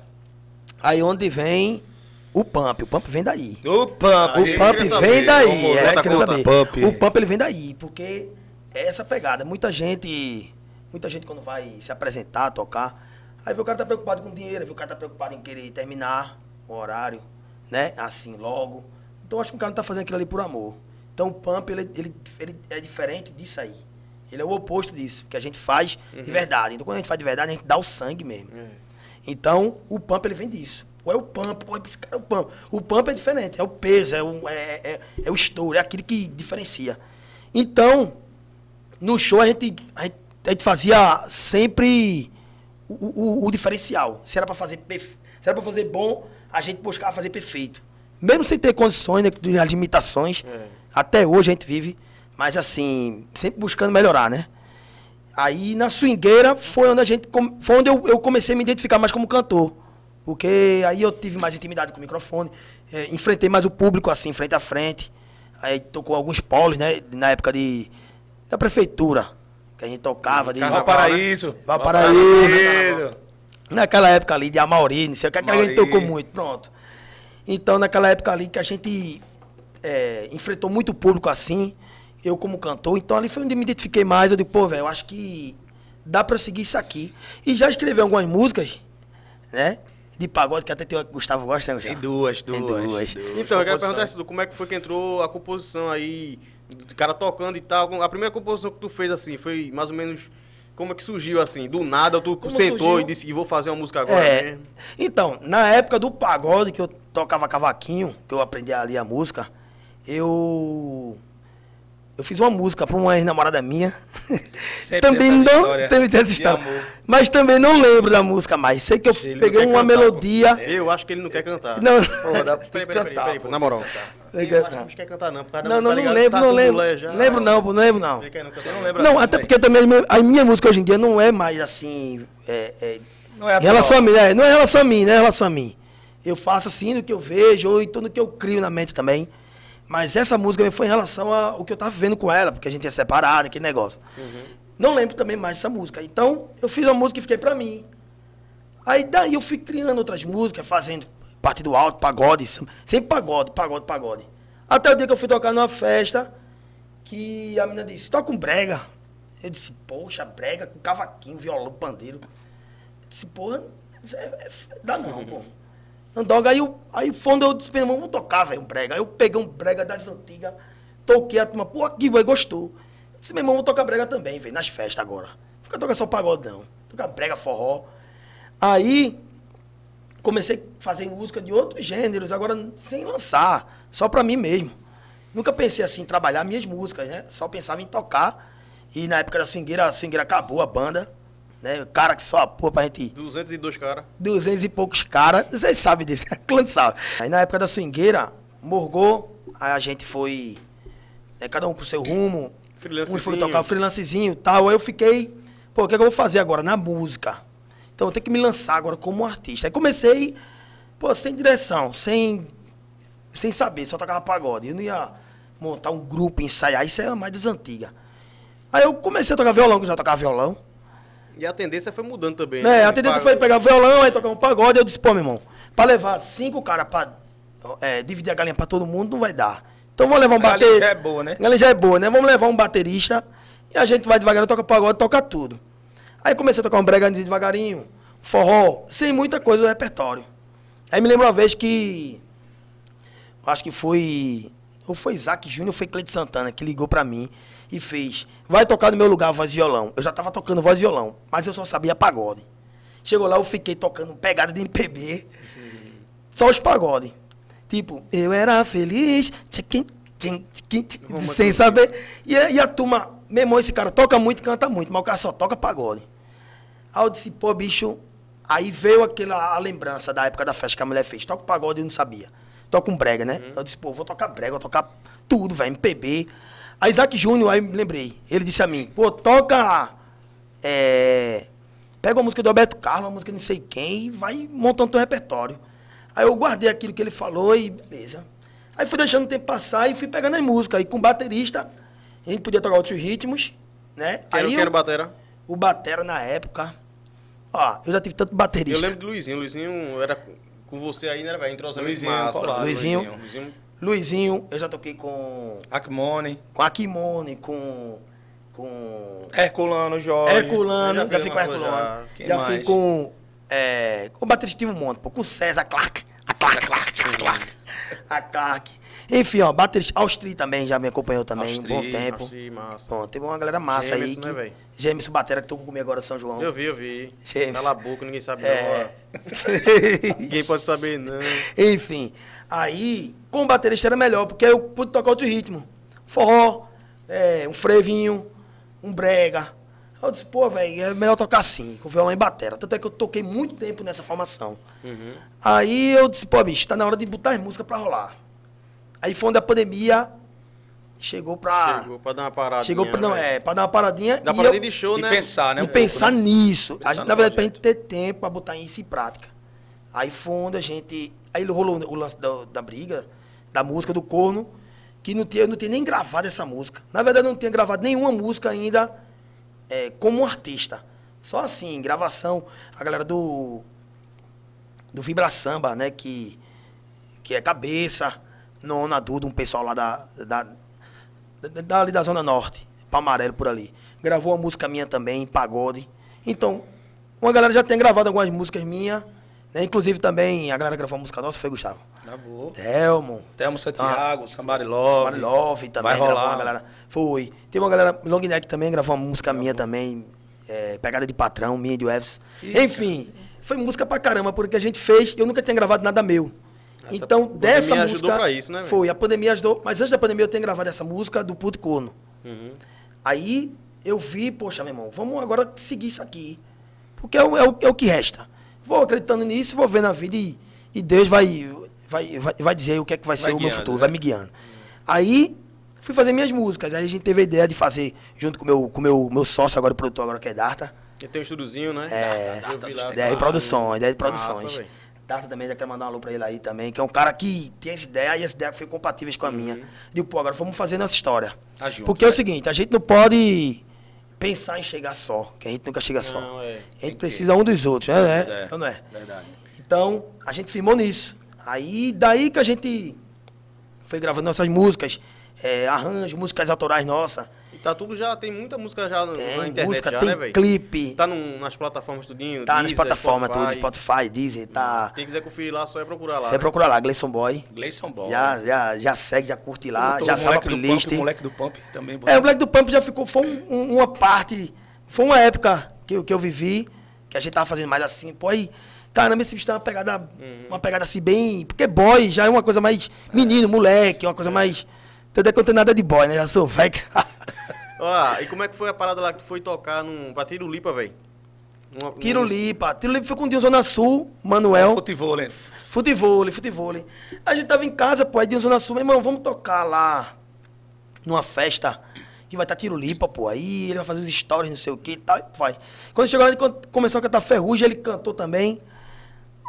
Speaker 3: Aí onde vem o pump, o pump vem daí.
Speaker 1: O Pump.
Speaker 3: O pump vem daí, é,
Speaker 2: conta.
Speaker 3: saber.
Speaker 1: Pump.
Speaker 3: O pump ele vem daí, porque é essa pegada. Muita gente, muita gente quando vai se apresentar, tocar, aí vê o cara tá preocupado com dinheiro, vê o cara tá preocupado em querer terminar o horário, né? Assim, logo. Então acho que o cara não tá fazendo aquilo ali por amor. Então o pump ele, ele, ele é diferente disso aí. Ele é o oposto disso, que a gente faz de verdade. Então quando a gente faz de verdade, a gente dá o sangue mesmo. Então, o pump ele vem disso. Ou é o pump, ou é esse cara é o pump. O pump é diferente, é o peso, é o, é, é, é o estouro, é aquilo que diferencia. Então, no show a gente, a gente, a gente fazia sempre o, o, o diferencial. Se era para fazer perfe- se era para fazer bom, a gente buscava fazer perfeito. Mesmo sem ter condições, né, de limitações, até hoje a gente vive, mas assim, sempre buscando melhorar, né? Aí na swingueira foi onde a gente foi onde eu, eu comecei a me identificar mais como cantor. Porque aí eu tive mais intimidade com o microfone, eh, enfrentei mais o público assim, frente a frente. Aí tocou alguns polos, né? Na época de, da prefeitura, que a gente tocava. De,
Speaker 2: Carnaval,
Speaker 1: Valparaíso.
Speaker 3: Valparaíso. Naquela época ali de Amauri, não sei o que, aquela que a gente tocou muito, pronto. Então, naquela época ali que a gente é, enfrentou muito público assim, eu como cantor, então ali foi onde me identifiquei mais. Eu digo, pô, velho, eu acho que dá pra eu seguir isso aqui. E já escrevi algumas músicas, né? De pagode, que até tem o Gustavo gosta, né,
Speaker 1: Tem
Speaker 3: Gustavo?
Speaker 1: duas,
Speaker 3: Tem
Speaker 1: duas.
Speaker 3: duas.
Speaker 2: Então, eu quero perguntar isso, como é que foi que entrou a composição aí, do cara tocando e tal. A primeira composição que tu fez assim, foi mais ou menos. Como é que surgiu assim? Do nada, tu
Speaker 3: Como
Speaker 2: sentou
Speaker 3: surgiu?
Speaker 2: e disse que vou fazer uma música agora
Speaker 3: É.
Speaker 2: mesmo.
Speaker 3: Então, na época do pagode, que eu tocava cavaquinho, que eu aprendi ali a música, eu. Eu fiz uma música pra uma ex-namorada minha. Também não. Teve tanta história. Mas também não lembro da música mais. Sei que eu
Speaker 2: Ele
Speaker 3: peguei uma
Speaker 2: cantar,
Speaker 3: melodia.
Speaker 2: pô. Eu acho que ele não quer cantar.
Speaker 3: Não.
Speaker 1: Pô, dá
Speaker 2: Peraí, peraí, peraí, na moral. Eu acho que não quer cantar não. por causa da-
Speaker 3: Não, não,
Speaker 2: tá
Speaker 3: não lembro,
Speaker 2: Tá
Speaker 3: não lembro. Lembro não, pô, não lembro não.
Speaker 2: Não
Speaker 1: lembra
Speaker 3: até porque também as minhas- a minha música hoje em dia não é mais assim. É, é,
Speaker 1: Não é
Speaker 3: em relação a mim, né? Não é em relação a mim, não é em relação a mim. Eu faço assim no que eu vejo, ou então no que eu crio na mente também. Mas essa música foi em relação ao que eu tava vivendo com ela, porque a gente é separado, aquele negócio. Não lembro também mais dessa música. Então, eu fiz uma música e fiquei pra mim. Aí daí eu fui criando outras músicas, fazendo partido alto, pagode, sempre pagode, pagode, pagode. Até o dia que eu fui tocar numa festa, que a menina disse, toca um brega. Eu disse, poxa, brega com cavaquinho, violão, pandeiro. Eu disse, porra, isso é, é, dá não, pô. Não doga. Aí, eu, aí quando eu disse, meu irmão, vamos tocar, velho, um brega. Aí eu peguei um brega das antigas, toquei a turma, pô, aqui, velho, gostou. Eu disse, meu irmão, vou tocar brega também, velho, nas festas agora. Fica tocar só pagode, não. Tocar brega, forró. Aí, comecei a fazer música de outros gêneros, agora sem lançar, só pra mim mesmo. Nunca pensei assim em trabalhar minhas músicas, né? Só pensava em tocar. E na época da swingueira, a swingueira acabou a banda, né? Cara que só a porra pra gente
Speaker 2: 202 caras.
Speaker 3: 200 e poucos caras, vocês sabem disso, clã sabe. Aí na época da swingueira, morgou, aí a gente foi, né, cada um pro seu rumo,
Speaker 2: Freelancezinho.
Speaker 3: uns foram tocar freelancezinho e tal, aí eu fiquei, pô, o que, é que eu vou fazer agora? Na música. Então eu tenho que me lançar agora como artista. Aí comecei, pô, sem direção, sem, sem saber, só tocava pagode. Eu não ia montar um grupo, ensaiar, isso é mais das antigas. Aí eu comecei a tocar violão, que eu já tocava violão.
Speaker 2: E a tendência foi mudando também.
Speaker 3: É,
Speaker 2: né?
Speaker 3: a tendência foi pegar o violão, aí tocar um pagode. Eu disse, pô, meu irmão, pra levar cinco caras pra é, dividir a galinha pra todo mundo, não vai dar. Então vamos levar um
Speaker 1: A galinha
Speaker 3: baterista.
Speaker 1: já é boa, né?
Speaker 3: Galinha já é boa, né? Vamos levar um baterista e a gente vai devagarinho, toca pagode, toca tudo. Aí comecei a tocar um bregazinho devagarinho, forró, sem muita coisa do repertório. Aí me lembro uma vez que. Acho que foi. ou foi Isaac Júnior, ou foi Cleide Santana, que ligou pra mim e fez, vai tocar no meu lugar voz e violão. Eu já tava tocando voz e violão, mas eu só sabia pagode. Chegou lá, eu fiquei tocando pegada de MPB, só os pagode. Tipo, eu era feliz, tchiquim, tchiquim, sem saber. E, a- e a turma, meu irmão, esse cara toca muito, canta muito, mas o cara só toca pagode. Aí eu disse, pô, bicho. Aí veio aquela a lembrança da época da festa que a mulher fez. Toca pagode, eu não sabia. Toca um brega, né? Eu disse, pô, vou tocar brega, vou tocar tudo, velho, MPB. Aí Isaac Júnior, aí me lembrei. Ele disse a mim, pô, toca. É, pega uma música do Alberto Carlos, uma música de não sei quem, e vai montando teu repertório. Aí eu guardei aquilo que ele falou e beleza. Aí fui deixando o tempo passar e fui pegando as músicas. Aí com o baterista, a gente podia tocar outros ritmos, né?
Speaker 2: Quem era,
Speaker 3: aí
Speaker 2: quem era
Speaker 3: eu-
Speaker 2: batera?
Speaker 3: o Batera na época. Ó, eu já tive tanto
Speaker 2: Eu
Speaker 3: baterista.
Speaker 2: lembro do Luizinho. Luizinho era com- você aí, né, velho? Entrosamento
Speaker 1: Luizinho,
Speaker 2: massa.
Speaker 3: Luizinho.
Speaker 1: Luizinho.
Speaker 2: Luizinho.
Speaker 3: Luizinho, eu já toquei com.
Speaker 1: Acmone.
Speaker 3: Com Akimone, com. Com.
Speaker 1: Herculano, Jorge.
Speaker 3: Herculano,
Speaker 2: já
Speaker 3: já fui com Herculano. Já, fui com. É, com o um monte, pô, com o César Clark. A Clark, Clark, a Clark. A Clark. Enfim, ó, baterista. Austri também já me acompanhou também um bom
Speaker 1: Austri,
Speaker 3: tempo.
Speaker 2: Achei massa.
Speaker 3: Bom, teve uma galera massa aí. Que,
Speaker 2: né, véi?
Speaker 3: Jameson Batera, que tocou comigo agora São João.
Speaker 2: Eu vi, eu vi.
Speaker 3: James.
Speaker 2: Cala a boca, ninguém sabe
Speaker 3: É.
Speaker 2: não. Ninguém pode saber, não.
Speaker 3: Enfim, aí com o baterista era melhor, porque eu pude tocar outro ritmo. Forró, é, um frevinho, um brega. Aí eu disse, pô, velho, é melhor tocar assim, com violão e batera. Tanto é que eu toquei muito tempo nessa formação.
Speaker 2: Uhum.
Speaker 3: Aí eu disse, pô, bicho, tá na hora de botar as músicas pra rolar. Aí foi onde a pandemia chegou pra.
Speaker 2: Chegou pra dar uma parada.
Speaker 3: Chegou pra, não, é, pra dar uma paradinha.
Speaker 2: Dá
Speaker 3: e
Speaker 2: paradinha
Speaker 3: eu-
Speaker 2: de show,
Speaker 1: E
Speaker 2: né?
Speaker 1: pensar, né?
Speaker 3: e
Speaker 1: um
Speaker 3: pensar
Speaker 1: pouco, né?
Speaker 3: nisso.
Speaker 1: Pensar
Speaker 3: A gente, na verdade, pra gente
Speaker 1: projeto.
Speaker 3: ter tempo pra botar isso em prática. Aí foi onde a gente. Aí rolou o lance da, da briga, da música do corno, que não tinha, não tinha nem gravado essa música. Na verdade, eu não tinha gravado nenhuma música ainda é, como artista. Só assim, gravação. A galera do. Do Vibra Samba, né? Que, que é cabeça, nona, Duda, um pessoal lá da, da, da, da- ali da Zona Norte, Palmarelo por ali. Gravou uma música minha também, pagode. Então, uma galera já tem gravado algumas músicas minhas, né? Inclusive também a galera gravou uma música nossa, foi Gustavo.
Speaker 1: Gravou.
Speaker 3: Delmo,
Speaker 1: Temos Santiago, Somebody Love.
Speaker 3: Somebody Love também
Speaker 1: Vai
Speaker 3: gravou
Speaker 1: rolar.
Speaker 3: uma galera. Foi. Teve uma galera, Long Neck também gravou uma música minha também, é, Pegada de Patrão, minha de Evs. Enfim, foi música pra caramba, porque a gente fez, eu nunca tinha gravado nada meu.
Speaker 2: Essa
Speaker 3: então,
Speaker 2: pandemia
Speaker 3: dessa
Speaker 2: ajudou
Speaker 3: música.
Speaker 2: pra isso, né?
Speaker 3: Foi, a pandemia ajudou. Mas antes da pandemia eu tenho gravado essa música do Puto Corno.
Speaker 2: Uhum.
Speaker 3: Aí eu vi, poxa, meu irmão, vamos agora seguir isso aqui. Porque é o, é o, é o que resta. Vou acreditando nisso, vou ver na vida e, e Deus vai, vai, vai, vai dizer o que é que vai, ser o meu
Speaker 1: guiando,
Speaker 3: futuro,
Speaker 1: né?
Speaker 3: vai me guiando. Aí fui fazer minhas músicas. Aí a gente teve a ideia de fazer, junto com o meu, com o meu, meu sócio agora, o produtor agora, que é Darta.
Speaker 2: E tem um estúdiozinho, né?
Speaker 3: É, DR
Speaker 2: tá.
Speaker 3: Produções, DR
Speaker 2: Massa,
Speaker 3: Produções. Darta também, já quero mandar um alô pra ele aí também, que é um cara que tem essa ideia e essa ideia foi compatíveis com a minha. Digo, pô, agora vamos fazer nossa história.
Speaker 1: Tá junto,
Speaker 3: Porque é o
Speaker 1: né?
Speaker 3: seguinte, a gente não pode pensar em chegar só, que a gente nunca chega só.
Speaker 2: Não, é.
Speaker 3: A gente precisa um dos outros, né? né?
Speaker 1: É,
Speaker 3: Ou não é?
Speaker 1: Verdade.
Speaker 3: Então, a gente firmou nisso. Aí, daí que a gente foi gravando nossas músicas, é, arranjos, músicas autorais nossas.
Speaker 2: Tá tudo já, tem muita música já no- na
Speaker 3: Tem
Speaker 2: internet
Speaker 3: música,
Speaker 2: já,
Speaker 3: tem
Speaker 2: né, velho?
Speaker 3: clipe,
Speaker 2: Tá num- nas plataformas tudinho,
Speaker 3: tá nas
Speaker 2: Deezer,
Speaker 3: plataformas tudo,
Speaker 2: Spotify.
Speaker 3: Spotify, Deezer, tá...
Speaker 2: Quem quiser conferir lá, só é procurar lá.
Speaker 3: Você
Speaker 2: né?
Speaker 3: procura lá, Gleison Boy.
Speaker 1: Gleison Ball.
Speaker 3: Já, já, já segue, já curte lá, já sabe a
Speaker 1: moleque
Speaker 3: playlist.
Speaker 1: Pump, o moleque do Pump também.
Speaker 3: É, o Black do Pump já ficou, foi um- um- uma parte, foi uma época que, eu- que eu vivi, que a gente tava fazendo mais assim, pô, aí, caramba, esse bicho tem uma pegada, uma pegada assim bem, porque boy já é uma coisa mais menino, moleque, uma coisa mais, entendeu? Que eu não tenho nada de boy, né, já sou velho.
Speaker 2: Ó, e como é que foi a parada lá que tu foi tocar num, pra Tirulipa, velho? Uma-
Speaker 3: Tirulipa, Tirulipa foi com o Dinho Zona Sul,
Speaker 1: É
Speaker 3: Manuel,
Speaker 1: o futebol, né?
Speaker 3: futevôlei, futevôlei. A gente tava em casa, pô, aí Dinho Zona Sul, meu irmão, vamos tocar lá, numa festa que vai estar Tirulipa, pô. Aí ele vai fazer os stories, não sei o que e tal, e vai. Quando chegou lá, ele começou a cantar Ferrugem, ele cantou também.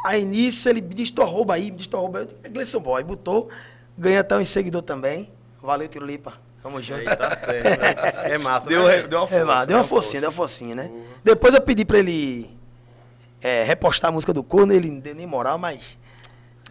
Speaker 3: Aí nisso ele me disse tua arroba aí, me disse tua arroba aí. Eu disse, É Gleison Boy, botou, ganha até um seguidor também. Valeu, Tirulipa. Tamo junto.
Speaker 2: Aí, tá certo, velho. É massa,
Speaker 1: Deu,
Speaker 2: né?
Speaker 1: deu uma
Speaker 3: É,
Speaker 1: força.
Speaker 3: mas deu uma forcinha, deu uma forcinha, né? Depois eu pedi pra ele é, repostar a música do corno, ele não deu nem moral, mas.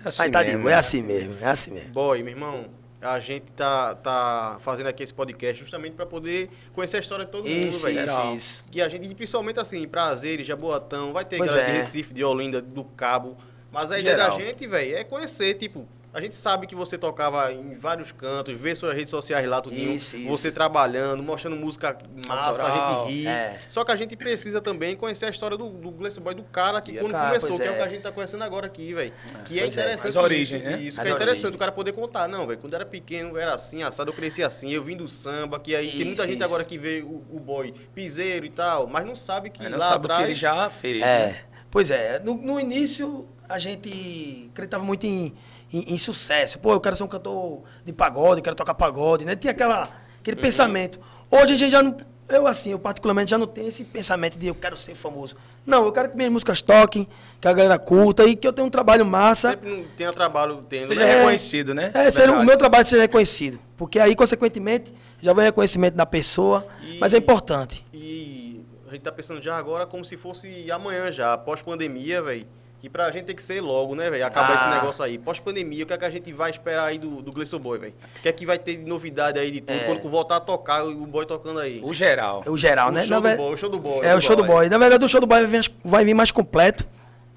Speaker 1: É assim
Speaker 3: mas tá de
Speaker 1: mesmo,
Speaker 3: boa, é
Speaker 1: né?
Speaker 3: assim mesmo, é assim mesmo.
Speaker 2: Boy, meu irmão, a gente tá, tá fazendo aqui esse podcast justamente pra poder conhecer a história de todo mundo,
Speaker 3: Isso,
Speaker 2: velho.
Speaker 3: isso, isso.
Speaker 2: Que a gente, e principalmente assim, prazeres, Jaboatão, vai ter
Speaker 3: Pois
Speaker 2: galera de
Speaker 3: é.
Speaker 2: Recife, de Olinda, do Cabo. Mas a ideia
Speaker 1: Geral.
Speaker 2: da gente, velho, é conhecer, tipo, A gente sabe que você tocava em vários cantos, vê suas redes sociais lá, tudinho,
Speaker 3: Isso, isso.
Speaker 2: você trabalhando, mostrando música massa,
Speaker 1: Autoral,
Speaker 2: a gente ri.
Speaker 3: é.
Speaker 2: Só que a gente precisa também conhecer a história do, do Gleison Boy, do cara que
Speaker 3: E,
Speaker 2: quando
Speaker 3: cara,
Speaker 2: começou, que é. o que
Speaker 3: é.
Speaker 2: a gente tá conhecendo agora aqui, velho. Que é
Speaker 3: pois é.
Speaker 2: interessante
Speaker 1: As origens,
Speaker 2: isso,
Speaker 1: né?
Speaker 2: isso
Speaker 3: As
Speaker 2: que é interessante
Speaker 3: origens.
Speaker 2: o cara poder contar. Não, velho, quando era pequeno, era assim, assado, eu cresci assim, eu vim do samba, que aí tem muita
Speaker 3: Isso,
Speaker 2: gente
Speaker 3: isso.
Speaker 2: agora que vê o, o boy piseiro e tal, mas não sabe que
Speaker 1: Mas não
Speaker 2: lá
Speaker 1: sabe o
Speaker 2: atrás...
Speaker 1: que ele já fez.
Speaker 3: É,
Speaker 1: né?
Speaker 3: pois é. No, no início, a gente acreditava muito em, em, em sucesso. Pô, eu quero ser um cantor de pagode, eu quero tocar pagode, né? Tinha aquela, aquele
Speaker 2: Uhum.
Speaker 3: pensamento. Hoje a gente já não. Eu, assim, eu particularmente já não tenho esse pensamento de eu quero ser famoso. Não, eu quero que minhas músicas toquem, que a galera curta e que eu tenha um trabalho massa.
Speaker 2: Sempre não tenha trabalho tendo,
Speaker 1: Seja
Speaker 2: né?
Speaker 1: reconhecido, né?
Speaker 3: É, ser, o meu trabalho seja reconhecido. Porque aí, consequentemente, já vai reconhecimento da pessoa.
Speaker 2: E-
Speaker 3: Mas é importante.
Speaker 2: E a gente tá pensando já agora como se fosse amanhã já, pós-pandemia, velho. Que pra gente tem que ser logo, né, velho? Acabar
Speaker 3: Ah.
Speaker 2: esse negócio aí. Pós-pandemia, o que é que a gente vai esperar aí do, do Gleison Boy, velho? O que é que vai ter de novidade aí de tudo?
Speaker 3: É.
Speaker 2: Quando voltar a tocar, o boy tocando aí.
Speaker 1: O geral.
Speaker 3: É o geral,
Speaker 2: O
Speaker 3: né?
Speaker 2: show
Speaker 3: Na
Speaker 2: do
Speaker 3: ver-
Speaker 2: boy, o show do boy,
Speaker 3: É o show do
Speaker 2: boy.
Speaker 3: boy. Na verdade, o show do boy vai vir, mais- vai vir mais completo,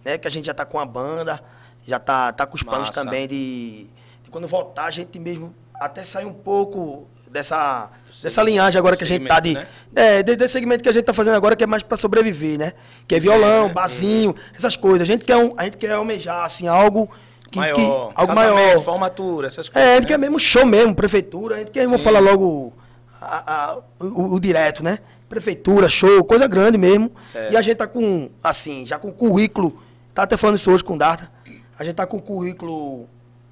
Speaker 3: né? Que a gente já tá com a banda, já tá, tá com os planos
Speaker 1: Massa.
Speaker 3: também de, de quando voltar a gente mesmo até sair um pouco dessa, dessa linhagem agora que a gente tá de.
Speaker 1: Segmento,
Speaker 3: É, de- desse segmento que a gente tá fazendo agora, que é mais pra sobreviver, né? Que é violão,
Speaker 1: né?
Speaker 3: barzinho, essas coisas. A gente quer, um, a gente quer almejar, assim, algo que.
Speaker 1: maior.
Speaker 3: que- algo maior.
Speaker 1: formatura, essas coisas.
Speaker 3: É, a gente
Speaker 1: né?
Speaker 3: quer mesmo show mesmo, prefeitura, a gente quer, vou falar logo a- a- o, o direto, né? Prefeitura, show, coisa grande mesmo.
Speaker 1: Certo.
Speaker 3: E a gente tá com, assim, já com currículo, tá até falando isso hoje com o Darta, a gente tá com o currículo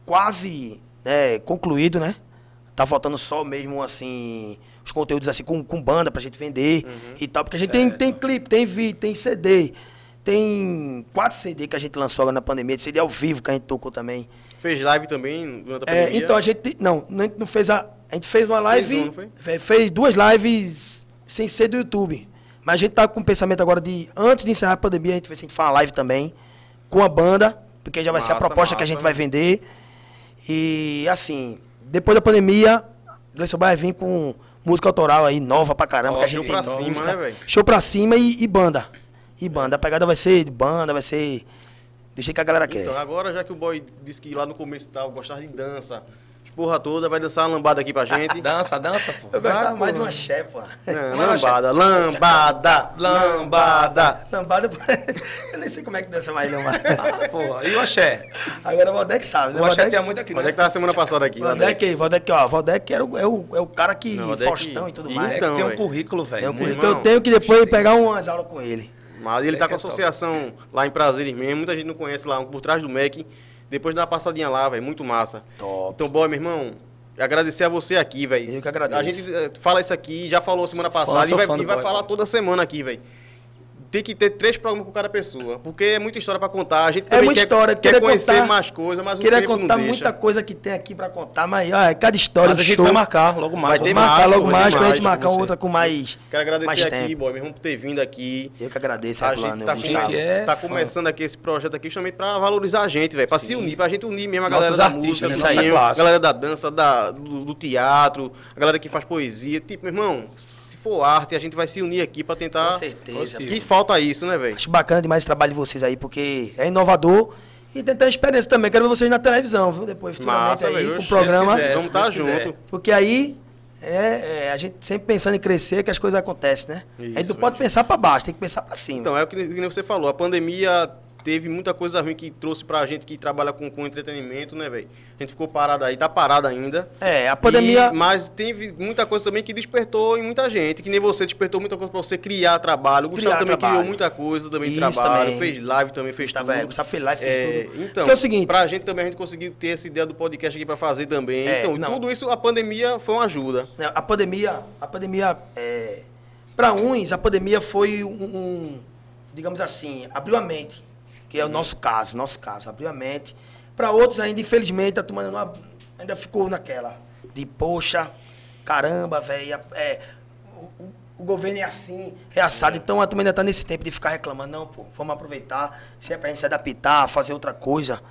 Speaker 3: quase né, concluído, né? Tá faltando só mesmo, assim, os conteúdos assim com, com banda pra gente vender e tal, porque a gente tem,
Speaker 1: Certo.
Speaker 3: tem clipe, tem vídeo, tem CD, tem quatro CD que a gente lançou agora na pandemia, de CD ao vivo que a gente tocou também.
Speaker 2: Fez live também durante a
Speaker 3: É,
Speaker 2: pandemia?
Speaker 3: então a gente. Não, a gente não fez a. A gente fez uma live.
Speaker 2: Fez um,
Speaker 3: fe- fez duas lives sem ser do YouTube. Mas a gente tá com o pensamento agora de, antes de encerrar a pandemia, a gente vai se a gente faz uma live também com a banda, porque já vai ser a
Speaker 2: Massa,
Speaker 3: proposta que a
Speaker 2: massa.
Speaker 3: gente vai vender. E assim, depois da pandemia, o Gleison vai vir com música autoral aí, nova pra caramba.
Speaker 1: Ó,
Speaker 3: que a
Speaker 2: show pra cima,
Speaker 3: música-
Speaker 2: né, velho?
Speaker 3: Show pra cima e, e banda. E banda. A pegada vai ser de banda, vai ser. Jeito que a galera quer.
Speaker 2: Então, agora já que o boy disse que lá no começo tal, gostava de dança, porra toda, vai dançar uma lambada aqui pra gente.
Speaker 1: Dança, dança, pô.
Speaker 3: Eu gostava
Speaker 2: Ah,
Speaker 3: mais de
Speaker 2: porra.
Speaker 3: uma axé, pô.
Speaker 2: Não,
Speaker 1: Mas,
Speaker 2: lambada, lambada, lambada.
Speaker 3: Lambada, eu nem sei como é que dança mais, mas-
Speaker 1: Ah, pô. E o axé?
Speaker 3: Agora o Valdec sabe, né?
Speaker 1: O axé
Speaker 3: Valdec,
Speaker 1: tinha muito aqui,
Speaker 2: é
Speaker 1: né?
Speaker 2: que tava semana passada aqui?
Speaker 3: Valdec, Valdec, ó, Valdec era o, é, o, é o cara que.
Speaker 2: Não, Valdec-
Speaker 3: Faustão e tudo mais.
Speaker 1: É
Speaker 2: Então,
Speaker 1: que tem um currículo, velho.
Speaker 3: É um currículo.
Speaker 2: irmão,
Speaker 3: eu tenho que depois pegar umas aulas com ele.
Speaker 2: Mas ele tá com
Speaker 1: É que é
Speaker 2: associação lá em Prazeres mesmo, muita gente não conhece lá, por trás do MEC. Depois dá uma passadinha lá, velho, muito massa.
Speaker 3: Top.
Speaker 2: Então, boy, meu irmão, agradecer a você aqui, velho.
Speaker 3: Eu que agradeço.
Speaker 2: A gente eh, fala isso aqui, já falou semana passada e vai, e vai
Speaker 1: boy,
Speaker 2: falar toda semana aqui, velho. Tem que ter três programas com cada pessoa, porque é muita história pra contar. A gente
Speaker 3: É muita
Speaker 2: quer,
Speaker 3: história,
Speaker 2: quer conhecer
Speaker 3: contar-
Speaker 2: mais coisas, mas o
Speaker 3: Queria
Speaker 2: tempo
Speaker 3: contar
Speaker 2: não deixa.
Speaker 3: muita coisa que tem aqui pra contar, mas ó, é cada história,
Speaker 1: Mas a gente
Speaker 3: show.
Speaker 1: vai marcar logo mais.
Speaker 2: Vai ter
Speaker 1: marcar.
Speaker 3: marcar
Speaker 2: mais,
Speaker 3: logo mais
Speaker 2: vai ter
Speaker 3: pra gente
Speaker 2: mais
Speaker 3: marcar
Speaker 2: você.
Speaker 3: outra com mais.
Speaker 2: Quero agradecer
Speaker 3: mais
Speaker 2: aqui,
Speaker 3: tempo.
Speaker 2: boy, meu irmão, por ter vindo aqui.
Speaker 3: Eu que agradeço,
Speaker 2: A
Speaker 3: Herculano,
Speaker 2: gente tá, com-
Speaker 1: gente é
Speaker 2: tá começando aqui esse projeto aqui justamente pra valorizar a gente, velho. Pra se unir, pra gente unir mesmo a
Speaker 1: Nossos
Speaker 2: galera da
Speaker 1: artistas,
Speaker 2: música,
Speaker 3: né? Nossa
Speaker 2: desenho,
Speaker 1: classe.
Speaker 2: a galera da dança, da, do, do teatro, a galera que faz poesia. Tipo, meu irmão, for arte, a gente vai se unir aqui pra tentar.
Speaker 3: Com certeza.
Speaker 2: Que falta isso, né, velho?
Speaker 3: Acho bacana demais esse trabalho de vocês aí, porque é inovador e tem ter experiência também. Quero ver vocês na televisão, viu? Depois, futuramente
Speaker 2: Massa,
Speaker 3: aí, com o programa.
Speaker 1: Quiser.
Speaker 2: Vamos estar
Speaker 1: quiser.
Speaker 2: junto.
Speaker 3: Porque aí é, é, a gente sempre pensando em crescer, que as coisas acontecem, né? a gente
Speaker 2: Isso,
Speaker 3: não pode pensar pra baixo, tem que pensar pra cima.
Speaker 2: Então, é o que, que você falou. A pandemia teve muita coisa ruim que trouxe pra gente que trabalha com, com entretenimento, né, velho? A gente ficou parado aí, tá parado ainda.
Speaker 3: é, a pandemia.
Speaker 2: E- mas teve muita coisa também que despertou em muita gente. Que nem você despertou muita coisa pra você criar trabalho. O Gustavo
Speaker 3: Criar
Speaker 2: também
Speaker 3: trabalho.
Speaker 2: criou muita coisa também de
Speaker 3: Isso
Speaker 2: trabalho.
Speaker 3: também.
Speaker 2: Fez live também, fez
Speaker 3: Gustavo,
Speaker 2: tudo.
Speaker 3: é, Gustavo fez live, fez
Speaker 2: É,
Speaker 3: tudo.
Speaker 2: Então,
Speaker 3: Porque é o seguinte-
Speaker 2: pra gente também a gente conseguiu ter essa ideia do podcast aqui pra fazer também.
Speaker 3: É,
Speaker 2: então,
Speaker 3: não.
Speaker 2: tudo isso, a pandemia foi uma ajuda.
Speaker 3: A pandemia, a pandemia, é, para uns, a pandemia foi um, um, digamos assim, abriu a mente, que é o nosso caso, nosso caso, abriu a mente. Para outros ainda, infelizmente, a turma ainda ficou naquela de, poxa, caramba, velho, é, o, o- governo é assim, é assado, então a turma ainda tá nesse tempo de ficar reclamando, não, pô, vamos aproveitar, se é pra gente se adaptar, fazer outra coisa,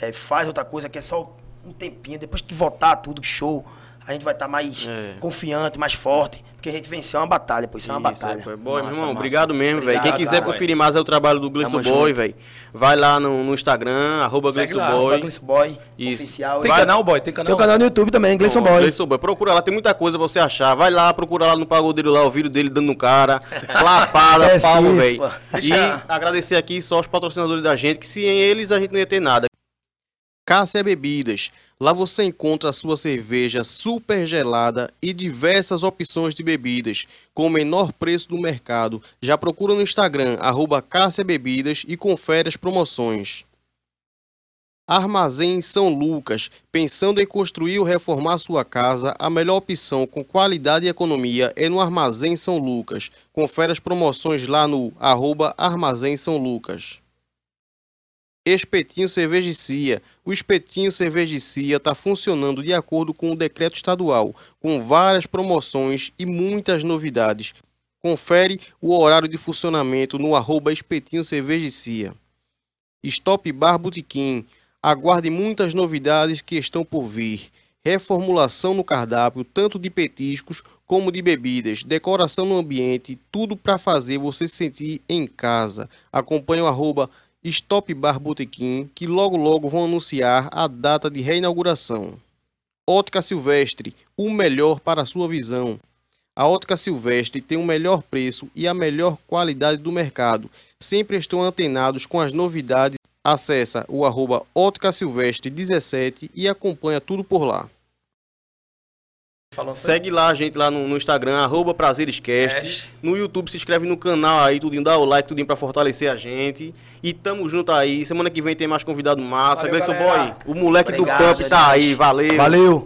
Speaker 3: é, faz outra coisa que é só um tempinho, depois que voltar tudo, show, a gente vai estar mais
Speaker 2: É.
Speaker 3: confiante, mais forte. Porque a gente venceu uma batalha, pô. Isso é uma
Speaker 2: Isso,
Speaker 3: batalha.
Speaker 2: é, boy, meu irmão,
Speaker 1: massa.
Speaker 2: obrigado mesmo, velho. Quem quiser
Speaker 3: cara,
Speaker 2: conferir mais é o trabalho do Gleison Boy, velho. Vai lá no, no Instagram, arroba Gleison
Speaker 3: Boy. Gleison Boy,
Speaker 2: Isso.
Speaker 3: oficial.
Speaker 1: Tem
Speaker 3: Vai-
Speaker 1: canal, boy? Tem canal?
Speaker 3: Tem o canal no YouTube também, Gleison Boy.
Speaker 2: Gleison Boy. Procura lá, tem muita coisa pra você achar. Vai lá, procura lá no Pagodeiro lá, o vídeo dele dando no cara. Lapada,
Speaker 3: É isso,
Speaker 2: velho. E agradecer aqui só os patrocinadores da gente, que sem eles a gente não ia ter nada. Cássia Bebidas. Lá você encontra a sua cerveja super gelada e diversas opções de bebidas, com o menor preço do mercado. Já procura no Instagram, arroba Bebidas e confere as promoções. Armazém São Lucas. Pensando em construir ou reformar sua casa, a melhor opção com qualidade e economia é no Armazém São Lucas. Confere as promoções lá no arroba Armazém São Lucas. Espetinho Cervejicia. O Espetinho Cervejicia está funcionando de acordo com o decreto estadual, com várias promoções e muitas novidades. Confere o horário de funcionamento no arroba Espetinho Cervejicia. Stop Bar Botequim. Aguarde muitas novidades que estão por vir. Reformulação no cardápio, tanto de petiscos como de bebidas, decoração no ambiente, tudo para fazer você se sentir em casa. Acompanhe o arroba Stop Bar Botequim, que logo logo vão anunciar a data de reinauguração. Ótica Silvestre, o melhor para a sua visão. A Ótica Silvestre tem o melhor preço e a melhor qualidade do mercado. Sempre estão antenados com as novidades. Acesse o arroba Ótica Silvestre 17 e acompanha tudo por lá.
Speaker 1: Falando
Speaker 2: Segue lá a gente lá no, no Instagram, arroba PrazeresCast.
Speaker 1: Cast.
Speaker 2: No YouTube se inscreve no canal aí, tudinho, dá o like, tudinho pra fortalecer a gente. E tamo junto aí. Semana que vem tem mais convidado massa.
Speaker 1: Valeu,
Speaker 2: Gleison
Speaker 1: galera.
Speaker 2: Boy, o moleque
Speaker 3: Obrigado,
Speaker 2: do Pump tá aí, valeu.
Speaker 3: Valeu.